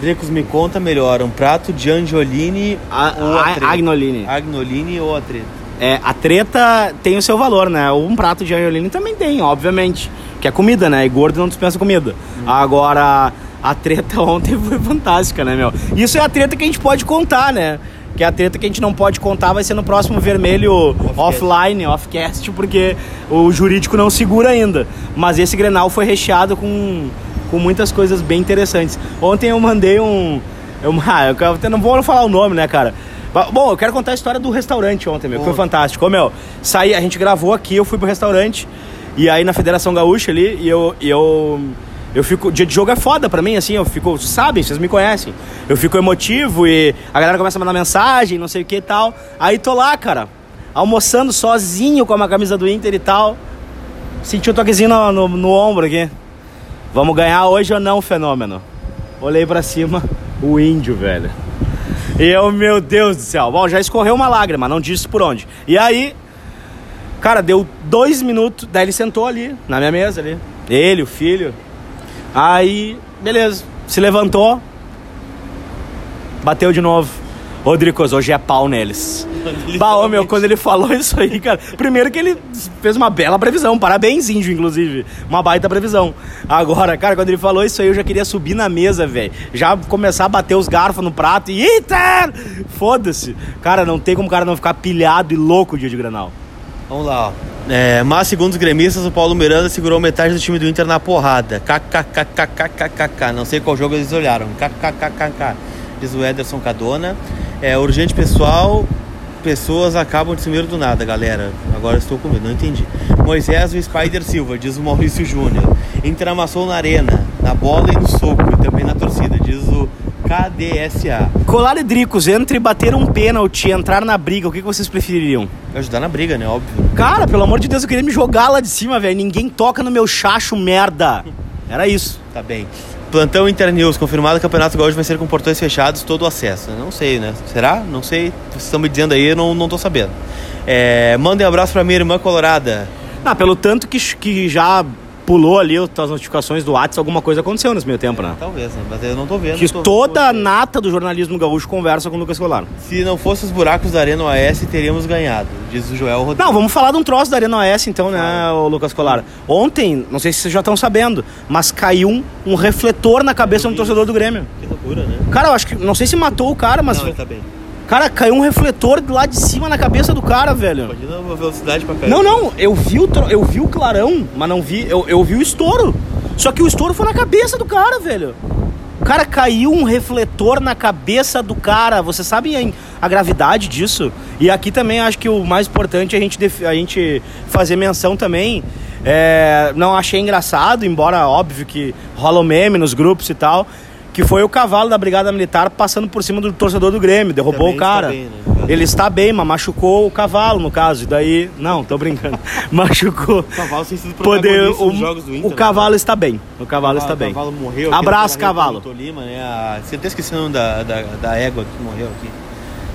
Dricos, me conta melhor, um prato de Angiolini a, ou a, a Agnolini. Agnolini ou a treta? É, a treta tem o seu valor, né? Um prato de Angiolini também tem, obviamente. Que é comida, né? E gordo não dispensa comida. Hum. Agora, a treta ontem foi fantástica, né, meu? Isso é a treta que a gente pode contar, né? Que é a treta que a gente não pode contar vai ser no próximo vermelho Off-cast. offline, offcast, porque o jurídico não segura ainda. Mas esse Grenal foi recheado com, com muitas coisas bem interessantes. Ontem eu mandei um. Eu, ah, eu, eu não vou falar o nome, né, cara? Bom, eu quero contar a história do restaurante ontem, meu, que foi fantástico. Ô, meu, saí, a gente gravou aqui, eu fui pro restaurante, e aí na Federação Gaúcha ali, e eu. E eu eu fico. Dia de jogo é foda pra mim, assim, eu fico. Sabem, vocês me conhecem. Eu fico emotivo e a galera começa a mandar mensagem, não sei o que e tal. Aí tô lá, cara, almoçando sozinho com uma camisa do Inter e tal. Senti um toquezinho no, no, no ombro aqui. Vamos ganhar hoje ou não, fenômeno? Olhei pra cima, o índio, velho. E eu, meu Deus do céu. Bom, já escorreu uma lágrima, não disse por onde. E aí, cara, deu dois minutos, daí ele sentou ali, na minha mesa ali. Ele, o filho. Aí, beleza, se levantou, bateu de novo. Rodricos, hoje é pau neles. Bah, meu, quando ele falou isso aí, cara. Primeiro que ele fez uma bela previsão. Parabéns, índio, inclusive. Uma baita previsão. Agora, cara, quando ele falou isso aí, eu já queria subir na mesa, velho. Já começar a bater os garfos no prato e. Eita! Foda-se. Cara, não tem como o cara não ficar pilhado e louco o dia de granal. Vamos lá, ó. É, mas, segundo os gremistas, o Paulo Miranda segurou metade do time do Inter na porrada. KKKKKKK. Não sei qual jogo eles olharam. KKKKK. Diz o Ederson Cadona. É urgente pessoal. Pessoas acabam de sumir do nada, galera. Agora estou com medo, não entendi. Moisés o Spider Silva, diz o Maurício Júnior. Inter amassou na arena, na bola e no soco, e também na torcida, diz o KDSA. Colar e Dricos, entre bater um pênalti e entrar na briga, o que que vocês prefeririam? Ajudar na briga, né? Óbvio. Cara, pelo amor de Deus, eu queria me jogar lá de cima, velho. Ninguém toca no meu chacho, merda. Era isso. Tá bem. Plantão Internews, confirmado que o Campeonato Gaúcho vai ser com portões fechados, todo acesso. Não sei, né? Será? Não sei. Vocês estão me dizendo aí, eu não, não tô sabendo. É, mandem um abraço pra minha irmã colorada. Ah, pelo tanto que, que já pulou ali as notificações do WhatsApp, alguma coisa aconteceu nesse meio tempo, né? Talvez, né? Mas eu não tô vendo. Que tô- toda a nata do jornalismo gaúcho conversa com o Lucas Colar. Se não fosse os buracos da Arena OAS, teríamos ganhado, diz o Joel Rodrigues. Não, vamos falar de um troço da Arena OS então, né, o Lucas Colar? Ontem, não sei se vocês já estão sabendo, mas caiu um, um refletor na cabeça do torcedor do Grêmio. Que loucura, né? Cara, eu acho que, não sei se matou o cara, mas... Não, ele tá bem. Cara, caiu um refletor lá de cima na cabeça do cara, velho. Imagina a velocidade pra cair. Não, não, eu vi o, tro- eu vi o clarão, mas não vi, eu, eu vi o estouro. Só que o estouro foi na cabeça do cara, velho. O cara caiu um refletor na cabeça do cara. Vocês sabem a, a gravidade disso? E aqui também acho que o mais importante é a gente, def- a gente fazer menção também. É, não achei engraçado, embora óbvio que rola o meme nos grupos e tal. Que foi o cavalo da Brigada Militar passando por cima do torcedor do Grêmio, derrubou Também o cara. está bem, né? Ele está bem, mas machucou o cavalo, no caso. E daí. Não, tô brincando. machucou. O cavalo tem sido Poder, o, jogos do Inter. o né? cavalo está bem. O cavalo está O bem. cavalo morreu. Abraço, cavalo. Tolima, né? A... Você até esqueci o nome da, da, da égua que morreu aqui.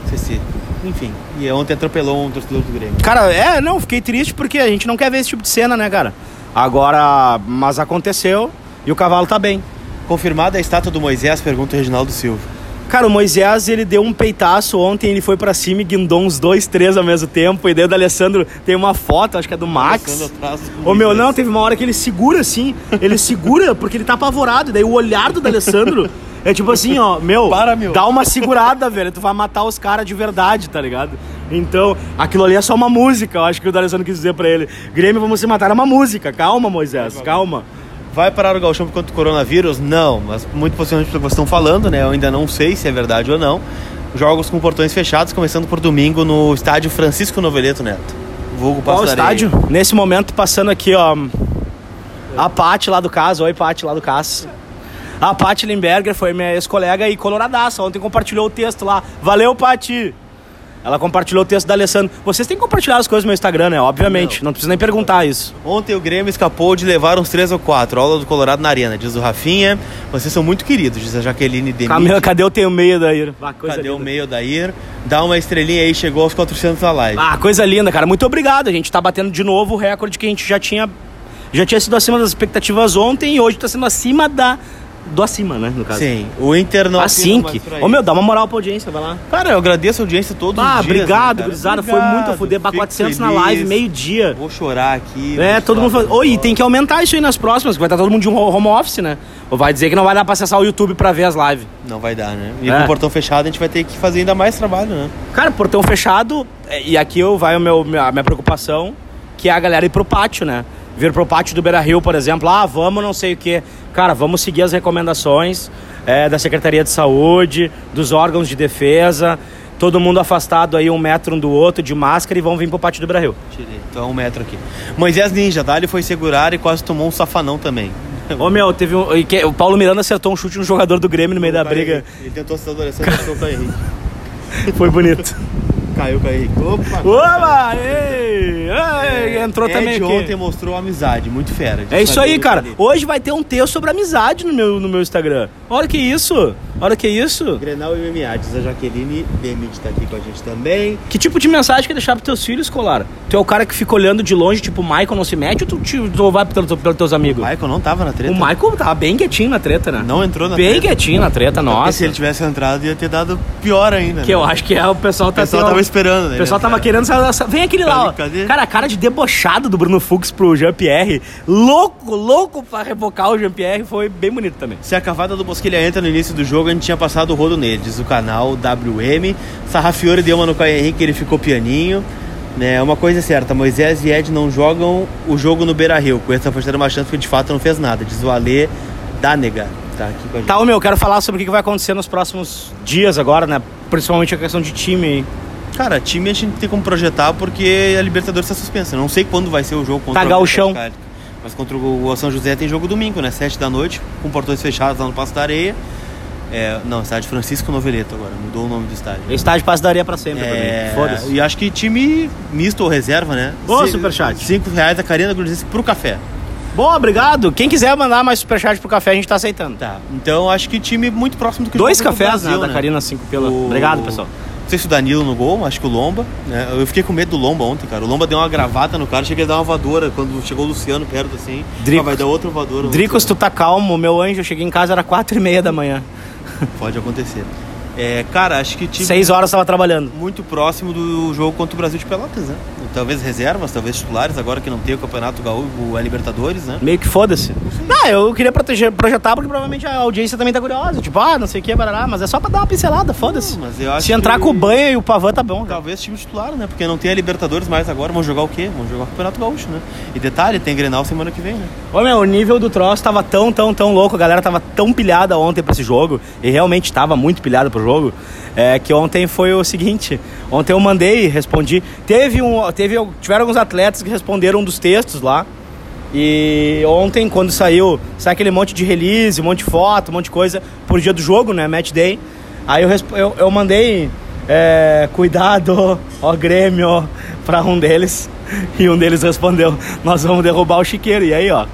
Esqueci. Enfim. E ontem atropelou um torcedor do Grêmio. Cara, é, não, fiquei triste porque a gente não quer ver esse tipo de cena, né, cara? Agora, mas aconteceu e o cavalo tá bem. Confirmada a estátua do Moisés, pergunta o Reginaldo Silva. Cara, o Moisés, ele deu um peitaço ontem, ele foi pra cima e guindou uns dois, três ao mesmo tempo. E daí o Alessandro tem uma foto, acho que é do Max. Ô meu, não, teve uma hora que ele segura assim, ele segura porque ele tá apavorado. Daí o olhar do Alessandro é tipo assim, ó, meu, Para, meu. dá uma segurada, velho. Tu vai matar os caras de verdade, tá ligado? Então, aquilo ali é só uma música, eu acho que o D'Alessandro quis dizer pra ele. Grêmio, vamos se matar, é uma música. Calma, Moisés, calma. Vai parar o Galchão por conta do coronavírus? Não, mas muito possivelmente vocês estão falando, né? Eu ainda não sei se é verdade ou não. Jogos com portões fechados, começando por domingo no estádio Francisco Noveleto Neto. Vulgo Qual estádio? Nesse momento, passando aqui, ó. A Paty lá do caso. Oi, Paty lá do caso. A Paty Limberger foi minha ex-colega e coloradaça. Ontem compartilhou o texto lá. Valeu, Paty! Ela compartilhou o texto da Alessandro. Vocês têm que compartilhar as coisas no meu Instagram, né? Obviamente. Não, precisa nem perguntar isso. Ontem o Grêmio escapou de levar uns três ou quatro. Aula do Colorado na Arena, diz o Rafinha. Vocês são muito queridos, diz a Jaqueline Demir. Cadê, cadê o teu meio daí? Ah, Cadê o linda. meio da Ir? Dá uma estrelinha aí, chegou aos 400 na live. Ah, coisa linda, cara. Muito obrigado. A gente tá batendo de novo o recorde que a gente já tinha. Já tinha sido acima das expectativas ontem e hoje tá sendo acima da do acima, né, no caso. Sim, o Inter não Assim que. Ô meu, dá uma moral pra audiência, vai lá. Cara, eu agradeço a audiência todos Ah, os dias. obrigado, né, gurizada. Foi muito a fuder. Bah, Fico 400 na feliz. live, meio-dia. Vou chorar aqui. É, todo mundo. Oi, tem que aumentar isso aí nas próximas, que vai estar todo mundo de um home office, né? Ou vai dizer que não vai dar pra acessar o YouTube pra ver as lives. Não vai dar, né? E É. com o portão fechado a gente vai ter que fazer ainda mais trabalho, né? Cara, portão fechado, é, e aqui eu vai o meu, a minha preocupação, que é a galera ir pro pátio, né? Vir pro pátio do Beira Rio, por exemplo, ah, vamos não sei o quê. Cara, vamos seguir as recomendações é, da Secretaria de Saúde, dos órgãos de defesa, todo mundo afastado aí um metro um do outro, de máscara, e vão vir pro pátio do Beira Rio. Tirei. Então é um metro aqui. Moisés Ninja, Dali foi segurar e quase tomou um safanão também. Ô meu, teve um. O Paulo Miranda acertou um chute no jogador do Grêmio no meio da briga. Ele tentou acertar o Alessandro, acertou o Caio Henrique. Foi bonito. Caiu Henrique. Opa! Opa! Ei, ei, entrou Ed também aqui. ontem mostrou amizade, muito fera. É isso aí, cara. Hoje vai ter um texto sobre amizade no meu, no meu Instagram. Olha que isso. Olha que isso. Grenal e MMA, diz a Jaqueline Demit tá aqui com a gente também. Que tipo de mensagem quer deixar pros teus filhos, Colar? Tu é o cara que fica olhando de longe, tipo, o Michael não se mete ou tu, te, tu vai pelos pelos teus O amigos? Michael não tava na treta. O Michael tava bem quietinho na treta, né? Não entrou na Bem treta. quietinho na treta, Porque nossa. se ele tivesse entrado ia ter dado pior ainda. Que né? eu acho que é o pessoal O tá pessoal assim, ó, tava esperando, né? O pessoal tava querendo. Vem aquele lá, ó. Cadê? Cara, a cara de debochado do Bruno Fux pro Jean-Pierre. Louco, louco pra revocar o Jean-Pierre. Foi bem bonito também. Se a cavada do Bosquilha entra no início do jogo, a gente tinha passado o rodo nele, diz o canal WM. Sarrafiore deu uma no Caio Henrique, ele ficou pianinho. Né, uma coisa é certa, Moisés e Ed não jogam o jogo no Beira Rio. Com essa foi uma chance porque de fato não fez nada, diz o Alê Danega. Tá aqui com a gente. Tá, meu, quero falar sobre o que vai acontecer nos próximos dias agora, né? Principalmente a questão de time. Cara, time a gente tem como projetar porque a Libertadores está suspensa. Não sei quando vai ser o jogo contra Tá o Cali. Mas contra o São José tem jogo domingo, né? Sete da noite, com portões fechados lá no Passo da Areia. É, não, estádio Francisco Noveleto agora, mudou o nome do estádio. Estádio passe daria pra sempre É, mim. Foda-se. E acho que time misto ou reserva, né? Boa, Se- superchat. Cinco reais a Carina Grudense pro café. Bom, obrigado. Quem quiser mandar mais superchat pro café, a gente tá aceitando. Tá. Então acho que time muito próximo do que Dois cafés, Brasil, né? Da Karina 5 pela. O- Obrigado, pessoal. Não sei se o Danilo no gol, acho que o Lomba. Né? Eu fiquei com medo do Lomba ontem, cara. O Lomba deu uma gravata no cara, cheguei a dar uma voadora quando chegou o Luciano perto assim. Drico. Ah, vai dar outra voadora. Drico, se tu tá calmo, meu anjo, eu cheguei em casa, era quatro e meia da manhã. Pode acontecer. É, cara, acho que time Seis horas tava trabalhando. muito próximo do jogo contra o Brasil de Pelotas, né? Talvez reservas, talvez titulares, agora que não tem o Campeonato Gaúcho, a Libertadores, né? Meio que foda-se. Não, eu queria proteger, projetar porque provavelmente a audiência também tá curiosa. Tipo, ah, não sei o que, barará, mas é só pra dar uma pincelada, foda-se. Mas eu acho Se entrar que- com o banho e o Pavan tá bom. Talvez time titular, né? Porque não tem a Libertadores mais agora. Vão jogar o quê? Vão jogar o Campeonato Gaúcho, né? E detalhe, tem Grenal semana que vem, né? Ô meu, o nível do troço tava tão, tão, tão louco, a galera tava tão pilhada ontem pra esse jogo, e realmente tava muito pilhada pro jogo, é, que ontem foi o seguinte, ontem eu mandei, respondi, teve um, teve, tiveram alguns atletas que responderam um dos textos lá, e ontem quando saiu, sai aquele monte de release, um monte de foto, um monte de coisa, por dia do jogo, né, match day, aí eu, eu, eu mandei, é, cuidado, ó Grêmio, pra um deles, e um deles respondeu, nós vamos derrubar o chiqueiro, e aí ó,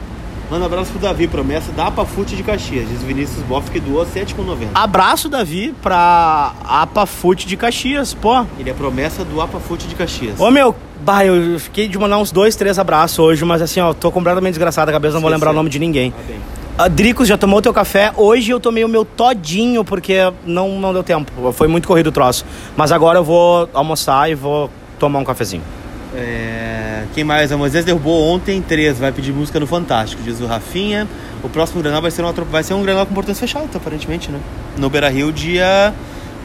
Manda um abraço pro Davi, promessa da Apafute de Caxias. Diz Vinícius Boff que doou 7,90. Abraço, Davi, pra Apafute de Caxias, pô. Ele é promessa do Apafute de Caxias. Ô, meu, bah, eu fiquei de mandar uns dois, três abraços hoje, mas assim, ó, tô completamente desgraçado a cabeça, não vou Sim, lembrar sim. o nome de ninguém. Tá bem. A Dricos já tomou teu café. Hoje eu tomei o meu todinho, porque não, não deu tempo. Foi muito corrido o troço. Mas agora eu vou almoçar e vou tomar um cafezinho. É, Quem mais? A Moisés derrubou ontem três. Vai pedir música no Fantástico, diz o Rafinha. O próximo Granal vai ser, uma, vai ser um Granal com portões fechados, aparentemente, né? No Beira Rio, dia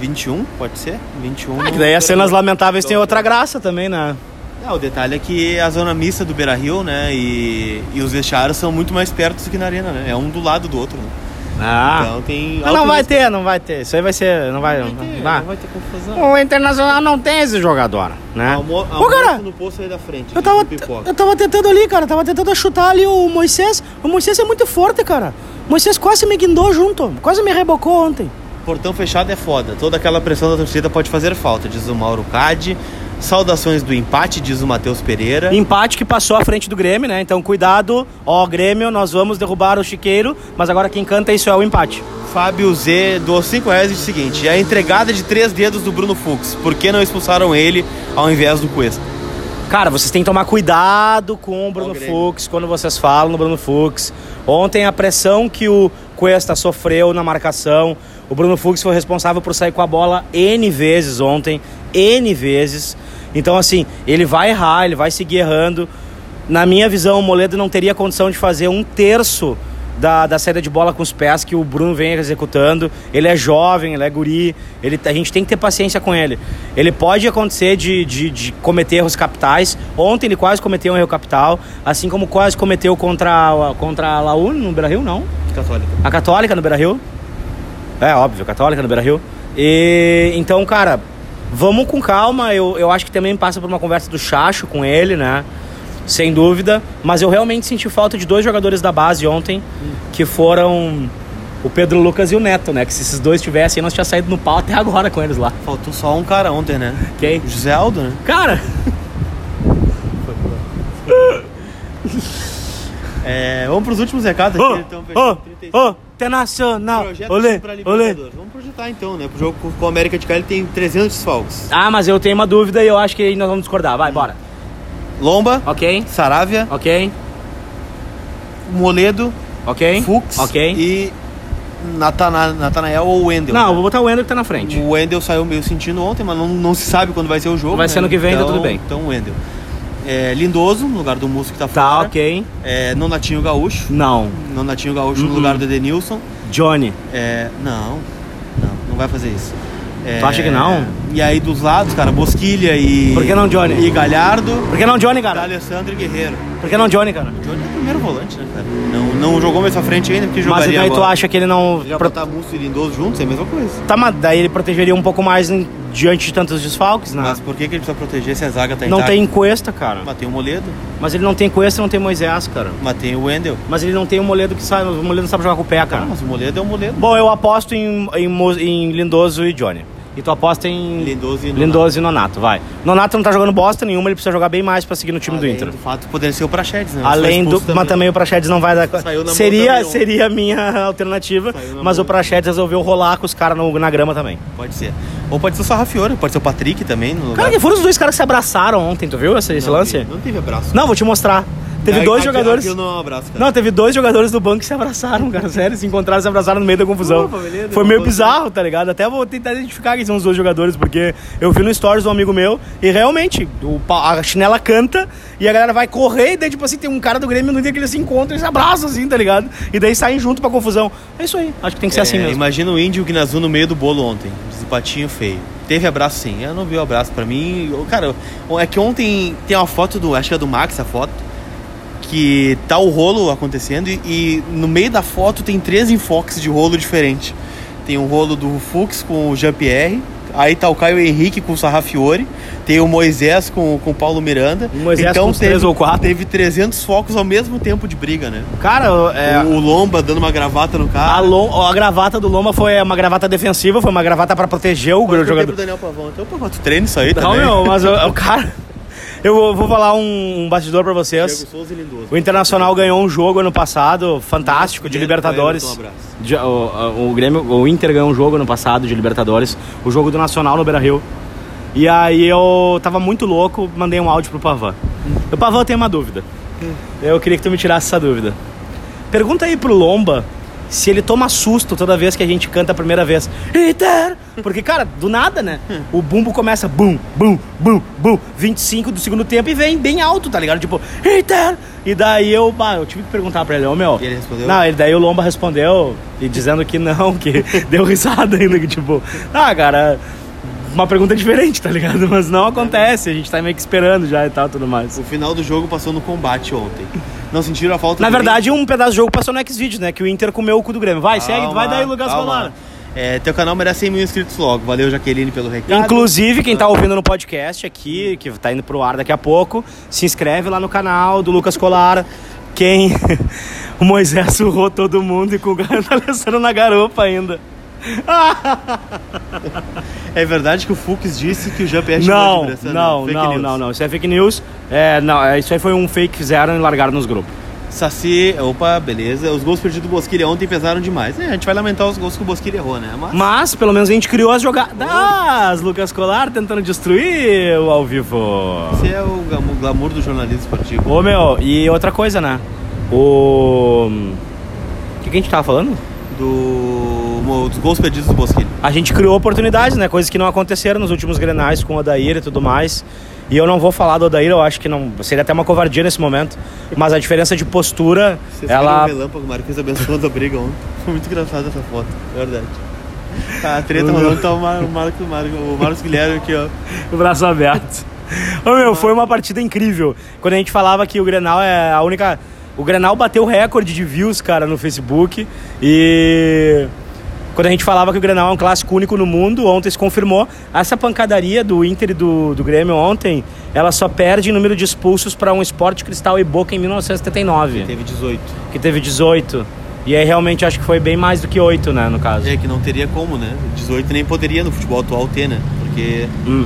21, pode ser? 21. Ah, que daí as cenas lamentáveis têm outra graça também, né? É, o detalhe é que a zona mista do Beira Rio, né? E, e os vestiários são muito mais perto do que na arena, né? É um do lado do outro, né? Ah. Então tem. Não alto vai risco. ter, não vai ter. Isso aí vai ser. Não vai. Não vai ter, vai. não vai ter confusão. O Internacional não tem esse jogador, né? Almo, Ô, cara, no posto aí da frente. eu tava, eu tava tentando ali, cara. Tava tentando chutar ali o Moisés. O Moisés é muito forte, cara. O Moisés quase me guindou junto. Quase me rebocou ontem. Portão fechado é foda. Toda aquela pressão da torcida pode fazer falta, diz o Mauro Cade. Saudações do empate, diz o Matheus Pereira. Empate que passou à frente do Grêmio, né? Então cuidado. Ó, Grêmio, nós vamos derrubar o Chiqueiro. Mas agora quem canta isso é o empate. Fábio Z doou 5 reais e diz o seguinte: a entregada de três dedos do Bruno Fux. Por que não expulsaram ele ao invés do Cuesta? Cara, vocês têm que tomar cuidado com o Bruno. Fux quando vocês falam no Bruno Fux. Ontem a pressão que o Cuesta sofreu na marcação. O Bruno Fux foi responsável por sair com a bola N vezes ontem. N vezes. Então, assim, ele vai errar, ele vai seguir errando. Na minha visão, o Moledo não teria condição de fazer um terço da, da saída de bola com os pés que o Bruno vem executando. Ele é jovem, ele é guri, ele, a gente tem que ter paciência com ele. Ele pode acontecer de, de, de cometer erros capitais. Ontem ele quase cometeu um erro capital, assim como quase cometeu contra, a- contra a Laú no Beira-Rio, não? Católica. A Católica no Beira-Rio. É, óbvio, Católica no Beira-Rio. E então, cara, vamos com calma. Eu, eu acho que também passa por uma conversa do Chacho com ele, né? Sem dúvida. Mas eu realmente senti falta de dois jogadores da base ontem, que foram o Pedro Lucas e o Neto, né? Que se esses dois tivessem, nós tinha saído no pau até agora com eles lá. Faltou só um cara ontem, né? Ok? O José Aldo, né? Cara! É, vamos pros últimos recados aqui. então, fechando ô, 35. ô, internacional! Projeto Olê, olê! Vamos projetar então, né? Pro jogo com- o América de Cali tem 300 desfalques. Ah, mas eu tenho uma dúvida e eu acho que aí nós vamos discordar. Vai, bora. Lomba, Ok? Saravia, Ok? Moledo, Ok? Fux Ok? e Natana, Natanael ou Wendel. Não, né? vou botar o Wendel que tá na frente. O Wendel saiu meio sentindo ontem, mas não, não se sabe quando vai ser o jogo. Vai né? ser ano que vem, tá então, tudo bem. Então, Wendel. É, Lindoso, no lugar do Musso que tá Tá, fora. ok. É, Nonatinho Gaúcho. Não. Nonatinho Gaúcho Uhum. no lugar do Edenilson. Johnny. É, não vai fazer isso. É, Tu acha que não? E aí dos lados, cara, Bosquilha e. Por que não Johnny? E Galhardo. Por que não Johnny, cara? Alessandro e Guerreiro. Por que não Johnny, cara? Johnny é o primeiro volante, né, cara? Não, não jogou mais pra frente ainda, porque Mas jogaria daí tu agora. acha que ele não. Já pro- botar Musso e Lindoso juntos é a mesma coisa. Tá, mas daí ele protegeria um pouco mais em- diante de tantos desfalques, né? Mas por que, que ele precisa proteger se a zaga tá não intacta? tem Cuesta, cara. Mas tem o Moledo, Mas ele não tem Cuesta não tem Moisés, cara. mas tem o Wendel. Mas ele não tem o Moledo que sabe. O Moledo não sabe jogar com o pé, cara. mas o Moledo é o Moledo. Bom, eu aposto em, em, em Lindoso e Johnny. E tu aposta em. Lindoso e Nonato. Lindoso e Nonato, vai. Nonato não tá jogando bosta nenhuma, ele precisa jogar bem mais pra seguir no time do Além Inter. do fato de poder ser o Praxedes, né? Além do. expulso Mas também o Praxedes não vai dar. Saiu na Seria, também, seria a minha alternativa, mas mão. o Praxedes resolveu rolar com os caras na grama também. Pode ser. Ou pode ser o Sarrafiore, pode ser o Patrick também. No lugar. Cara, que foram os dois caras que se abraçaram ontem, tu viu esse, esse Não lance? Não teve abraço. Não, vou te mostrar. Teve dois jogadores. não abraço, cara. Não, teve dois jogadores do banco que se abraçaram, cara. Sério, se encontraram, se abraçaram no meio da confusão. Pô, beleza, Foi meio bizarro, tá ligado? Até vou tentar identificar quem são os dois jogadores, porque eu vi no stories do amigo meu e realmente o a chinela canta e a galera vai correr e daí, tipo assim, tem um cara do Grêmio no dia que eles se encontram e se abraçam, assim, tá ligado? E daí saem junto pra confusão. É isso aí, acho que tem que ser É, assim mesmo. Imagina o índio Gnazu no meio do bolo ontem. Patinho feio. Teve abraço sim. Eu não vi o abraço pra mim. Cara, é que ontem tem uma foto do. Acho que é do Max a foto. Que tá o rolo acontecendo e, e no meio da foto tem três enfoques de rolo diferente. Tem o rolo do Fux com o Jean-Pierre. Aí tá o Caio Henrique com o Sarrafiore. Tem o Moisés com, com o Paulo Miranda. O Moisés então com teve, três ou quatro. Teve 300 focos ao mesmo tempo de briga, né? Cara, é, O, o Lomba dando uma gravata no cara. a, Lom- a gravata do Loma foi uma gravata defensiva, foi uma gravata pra proteger o Quando eu jogador. pro Daniel Pavão. Então, pô, tu treina isso aí Não, também. meu, mas o, o cara. Eu vou- falar um, um bastidor pra vocês. Diego Souza e Lindoso. O Internacional ganhou um jogo ano passado, fantástico, de Libertadores. Um. De- o, o Grêmio, o Inter ganhou um jogo ano passado de Libertadores, o jogo do Nacional no Beira Rio. E aí eu tava muito louco, mandei um áudio pro Pavan. O Pavan tem uma dúvida. Eu queria que tu me tirasse essa dúvida. Pergunta aí pro Lomba se ele toma susto toda vez que a gente canta a primeira vez. Inter! Porque, cara, do nada, né? O bumbo começa bum, bum, bum, bum, 25 do segundo tempo e vem bem alto, tá ligado? Tipo, Inter! E daí eu, bah, eu tive que perguntar pra ele, ô meu. E ele respondeu? Não, ele, daí o Lomba respondeu e dizendo que não, que deu risada ainda, que tipo, ah, cara, uma pergunta diferente, tá ligado? Mas não acontece, a gente tá meio que esperando já e tal, tudo mais. O final do jogo passou no combate ontem. Não sentiram a falta Na verdade, um pedaço do jogo passou no X-Video, né? Que o Inter comeu o cu do Grêmio. Vai, Grêmio? segue, vai Calma, daí, Lucas calma. Colar. É, teu canal merece 100 mil inscritos logo. Valeu, Jaqueline, pelo recado. Inclusive, quem tá ouvindo no podcast aqui, que tá indo pro ar daqui a pouco, se inscreve lá no canal do Lucas Colar. Quem. o Moisés surrou todo mundo e com o cara tá Alessandro na garupa ainda. É verdade que o Fux disse que o Jean-Pierre Não, chamou de Bressan, não, não, news. não, não. Isso é fake news. É, não, é, isso aí foi um fake que fizeram e largaram nos grupos. Saci, opa, beleza. Os gols perdidos do Bosquilha ontem pesaram demais. É, a gente vai lamentar os gols que o Bosquilha errou, né? Mas Mas, pelo menos, a gente criou as jogadas. Lucas Colar tentando destruir o ao vivo. esse é o glamour, glamour do jornalismo esportivo. Ô, meu, e outra coisa, né? O. O que, que a gente tava falando? do, dos gols perdidos do Bosquilha. A gente criou oportunidades, né? Coisas que não aconteceram nos últimos grenais com o Odair e tudo mais. E eu não vou falar do Odair, eu acho que não seria até uma covardia nesse momento. Mas a diferença de postura, Vocês ela. viram o relâmpago, o Marquinhos abençoando a briga ontem. Foi muito engraçada essa foto, é verdade. Tá, a treta rolando, tá o, Mar, o, Marcos, o Marcos Guilherme aqui, ó. o braço aberto. Ô, meu, foi uma partida incrível. Quando a gente falava que o Grenal é a única. O Grenal bateu o recorde de views, cara, no Facebook. E. Quando a gente falava que o Grenal é um clássico único no mundo, ontem se confirmou. Essa pancadaria do Inter e do, do Grêmio ontem, ela só perde em número de expulsos para um Esporte Cristal e Boca em 1979, Teve 18. que teve 18. E aí realmente acho que foi bem mais do que 8, né, no caso. É que não teria como, né? 18 nem poderia no futebol atual ter, né? Porque Hum,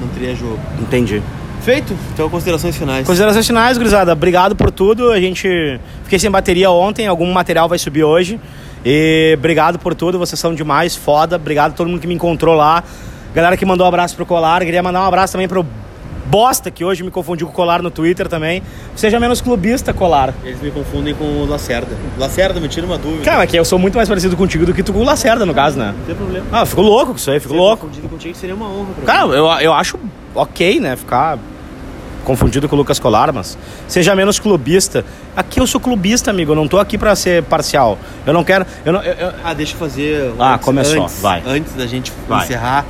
não teria jogo. entendi. Feito? Então, considerações finais. Considerações finais, gurizada. Obrigado por tudo. A gente fiquei sem bateria ontem, algum material vai subir hoje. E obrigado por tudo, vocês são demais, foda. Obrigado a todo mundo que me encontrou lá. Galera que mandou um abraço pro Colar. Queria mandar um abraço também pro Bosta, que hoje me confundiu com o Colar no Twitter também. Seja menos clubista, Colar. Eles me confundem com o Lacerda. Lacerda, me tira uma dúvida. Cara, que eu sou muito mais parecido contigo do que tu com o Lacerda, no caso, né? Não tem problema. Ah, eu fico louco com isso aí, fico Ser louco. confundido contigo seria uma honra pra Cara, mim. eu, eu acho ok, né? Ficar confundido com o Lucas Colar, mas seja menos clubista. Aqui eu sou clubista, amigo. Eu não tô aqui pra ser parcial. Eu não quero. Eu não, eu- eu- Ah, deixa eu fazer. Ah, antes- começou, Antes, vai. Antes da gente Vai. encerrar,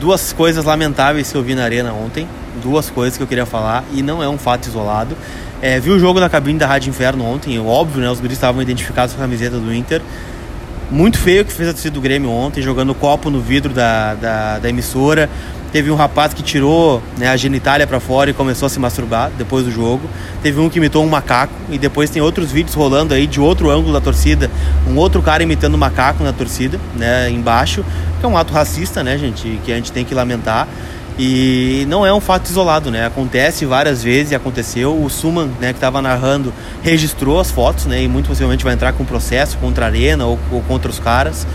duas coisas lamentáveis que eu vi na arena ontem. Duas coisas que eu queria falar e não é um fato isolado. É, vi o jogo na cabine da Rádio Inferno ontem, óbvio, né? Os guris estavam identificados com a camiseta do Inter. Muito feio que fez a torcida do Grêmio ontem, jogando copo no vidro da, da, da emissora. Teve um rapaz que tirou né, a genitália pra fora e começou a se masturbar depois do jogo. Teve um que imitou um macaco e depois tem outros vídeos rolando aí de outro ângulo da torcida, um outro cara imitando um macaco na torcida, né, embaixo, que é um ato racista, né, gente, que a gente tem que lamentar. E não é um fato isolado, né? Acontece várias vezes e aconteceu. O Suman, né, que estava narrando, registrou as fotos, né? E muito possivelmente vai entrar com processo contra a Arena ou, ou contra os caras.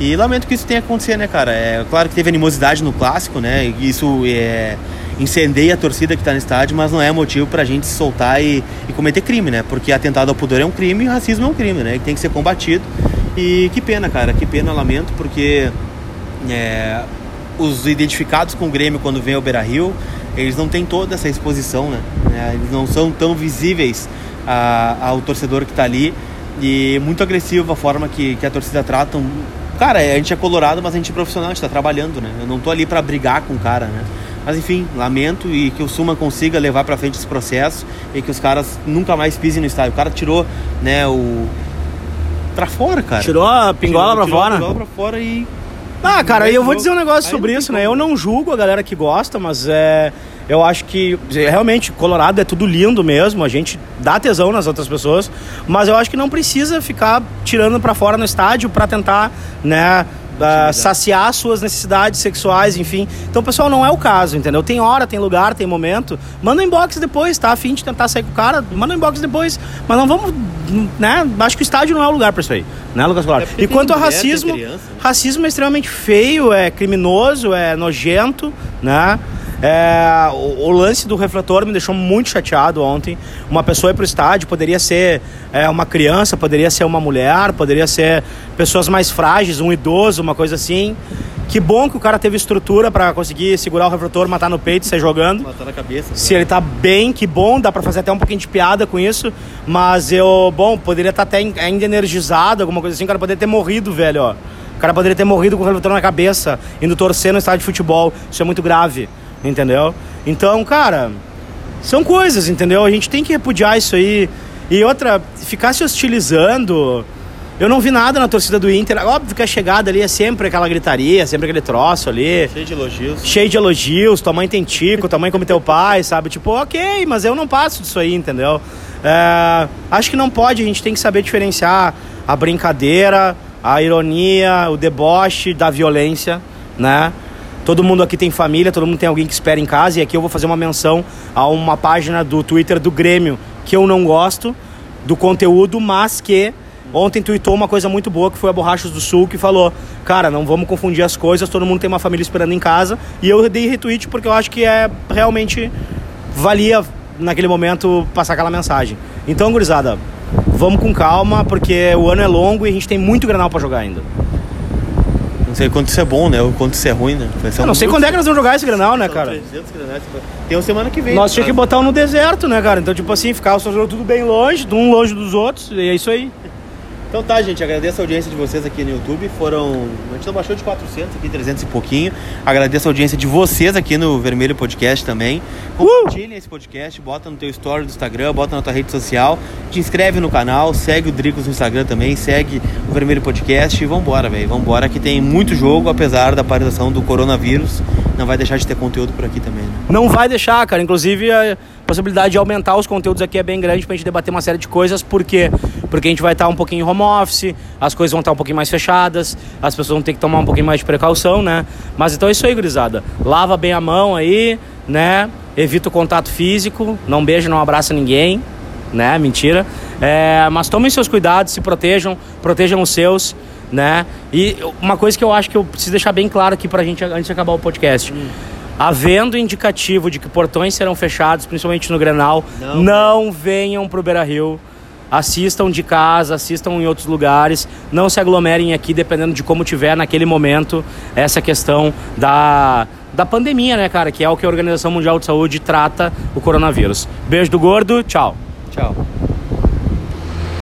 E lamento que isso tenha acontecido, né, cara? É claro que teve animosidade no clássico, né? Isso é, incendeia a torcida que tá no estádio, mas não é motivo pra gente se soltar e, e cometer crime, né? Porque atentado ao pudor é um crime e racismo é um crime, né? E tem que ser combatido. E que pena, cara, que pena, lamento, porque é, os identificados com o Grêmio quando vem ao Beira Rio, eles não têm toda essa exposição, né? É, Eles não são tão visíveis a- ao torcedor que está ali e muito agressiva a forma que, que a torcida trata. Cara, a gente é colorado, mas a gente é profissional, a gente está trabalhando, né? Eu não tô ali para brigar com o cara, né? Mas enfim, lamento e que o Suma consiga levar para frente esse processo e que os caras nunca mais pisem no estádio. O cara tirou, né, o pra fora, cara. tirou a pingola pra tirou a fora. pingola pra fora e Ah, cara, eu vou dizer um negócio aí sobre isso, né? Eu não julgo a galera que gosta, mas é. Eu acho que é, realmente Colorado é tudo lindo mesmo, a gente dá tesão nas outras pessoas, mas eu acho que não precisa ficar tirando pra fora no estádio pra tentar, né, ah, saciar suas necessidades sexuais, enfim. Então, pessoal, não é o caso, entendeu? Tem hora, tem lugar, tem momento. Manda um inbox depois, tá? A fim de tentar sair com o cara, manda um inbox depois. Mas não vamos, né? Acho que o estádio não é o lugar pra isso aí, né, Lucas Colar? É e quanto ao racismo, criança, né? Racismo é extremamente feio, é criminoso, é nojento, né? É, o, o lance do refletor me deixou muito chateado ontem. Uma pessoa ir pro estádio poderia ser é, uma criança, poderia ser uma mulher, poderia ser pessoas mais frágeis, um idoso, uma coisa assim. Que bom que o cara teve estrutura para conseguir segurar o refletor, matar no peito e sair jogando. matar na cabeça. Se ele tá bem, que bom, dá pra fazer até um pouquinho de piada com isso. Mas eu, bom, poderia estar até ainda energizado, alguma coisa assim. O cara poderia ter morrido, velho, ó. O cara poderia ter morrido com o refletor na cabeça, indo torcer no estádio de futebol. Isso é muito grave, entendeu? Então, cara, são coisas, entendeu? A gente tem que repudiar isso aí. E outra, ficar se hostilizando. Eu não vi nada na torcida do Inter. Óbvio que a chegada ali é sempre aquela gritaria, sempre aquele troço ali Cheio de elogios. cheio de elogios, tua mãe tem tico, tua mãe come teu pai, sabe? Tipo, ok, mas eu não passo disso aí, entendeu? É, acho que não pode, a gente tem que saber diferenciar a brincadeira, a ironia, o deboche da violência, né? Todo mundo aqui tem família, todo mundo tem alguém que espera em casa, e aqui eu vou fazer uma menção a uma página do Twitter do Grêmio que eu não gosto do conteúdo, mas que ontem tweetou uma coisa muito boa que foi a Borrachos do Sul, que falou: Cara, não vamos confundir as coisas, todo mundo tem uma família esperando em casa. E eu dei retweet porque eu acho que é realmente valia naquele momento passar aquela mensagem. Então, gurizada, vamos com calma, porque o ano é longo e a gente tem muito Grenal pra jogar ainda. Não sei quanto isso é bom, né? Ou quanto isso é ruim, né? Vai ser Eu não sei quando é que nós vamos jogar esse Grenal, né, cara? 300 granais. Tem uma semana que vem. Nós tinha que tá? botar um no deserto, né, cara? Então, tipo assim, ficar os jogos tudo bem longe, um longe dos outros, e é isso aí. Então tá, gente, agradeço a audiência de vocês aqui no YouTube. Foram. A gente não baixou de 400 aqui, 300 e pouquinho. Agradeço a audiência de vocês aqui no Vermelho Podcast também. Compartilhem esse podcast, bota no teu story do Instagram, bota na tua rede social. Te inscreve no canal, segue o Dricos no Instagram também, segue o Vermelho Podcast e vambora, velho. Vambora que tem muito jogo, apesar da paralisação do coronavírus. Não vai deixar de ter conteúdo por aqui também, né? Não vai deixar, cara. Inclusive, a possibilidade de aumentar os conteúdos aqui é bem grande pra gente debater uma série de coisas. Por quê? Porque a gente vai estar um pouquinho em home office, as coisas vão estar um pouquinho mais fechadas, as pessoas vão ter que tomar um pouquinho mais de precaução, né? Mas então é isso aí, gurizada. Lava bem a mão aí, né? Evita o contato físico, não beija, não abraça ninguém, né? Mentira. É, mas tomem seus cuidados, se protejam, protejam os seus, né? E uma coisa que eu acho que eu preciso deixar bem claro aqui pra gente antes de acabar o podcast. Havendo indicativo de que portões serão fechados, principalmente no Grenal, Não. não, venham pro Beira Rio. Assistam de casa, assistam em outros lugares. Não se aglomerem aqui, dependendo de como tiver naquele momento essa questão da, da pandemia, né, cara? Que é o que a Organização Mundial de Saúde trata o coronavírus. Beijo do gordo, tchau. Tchau.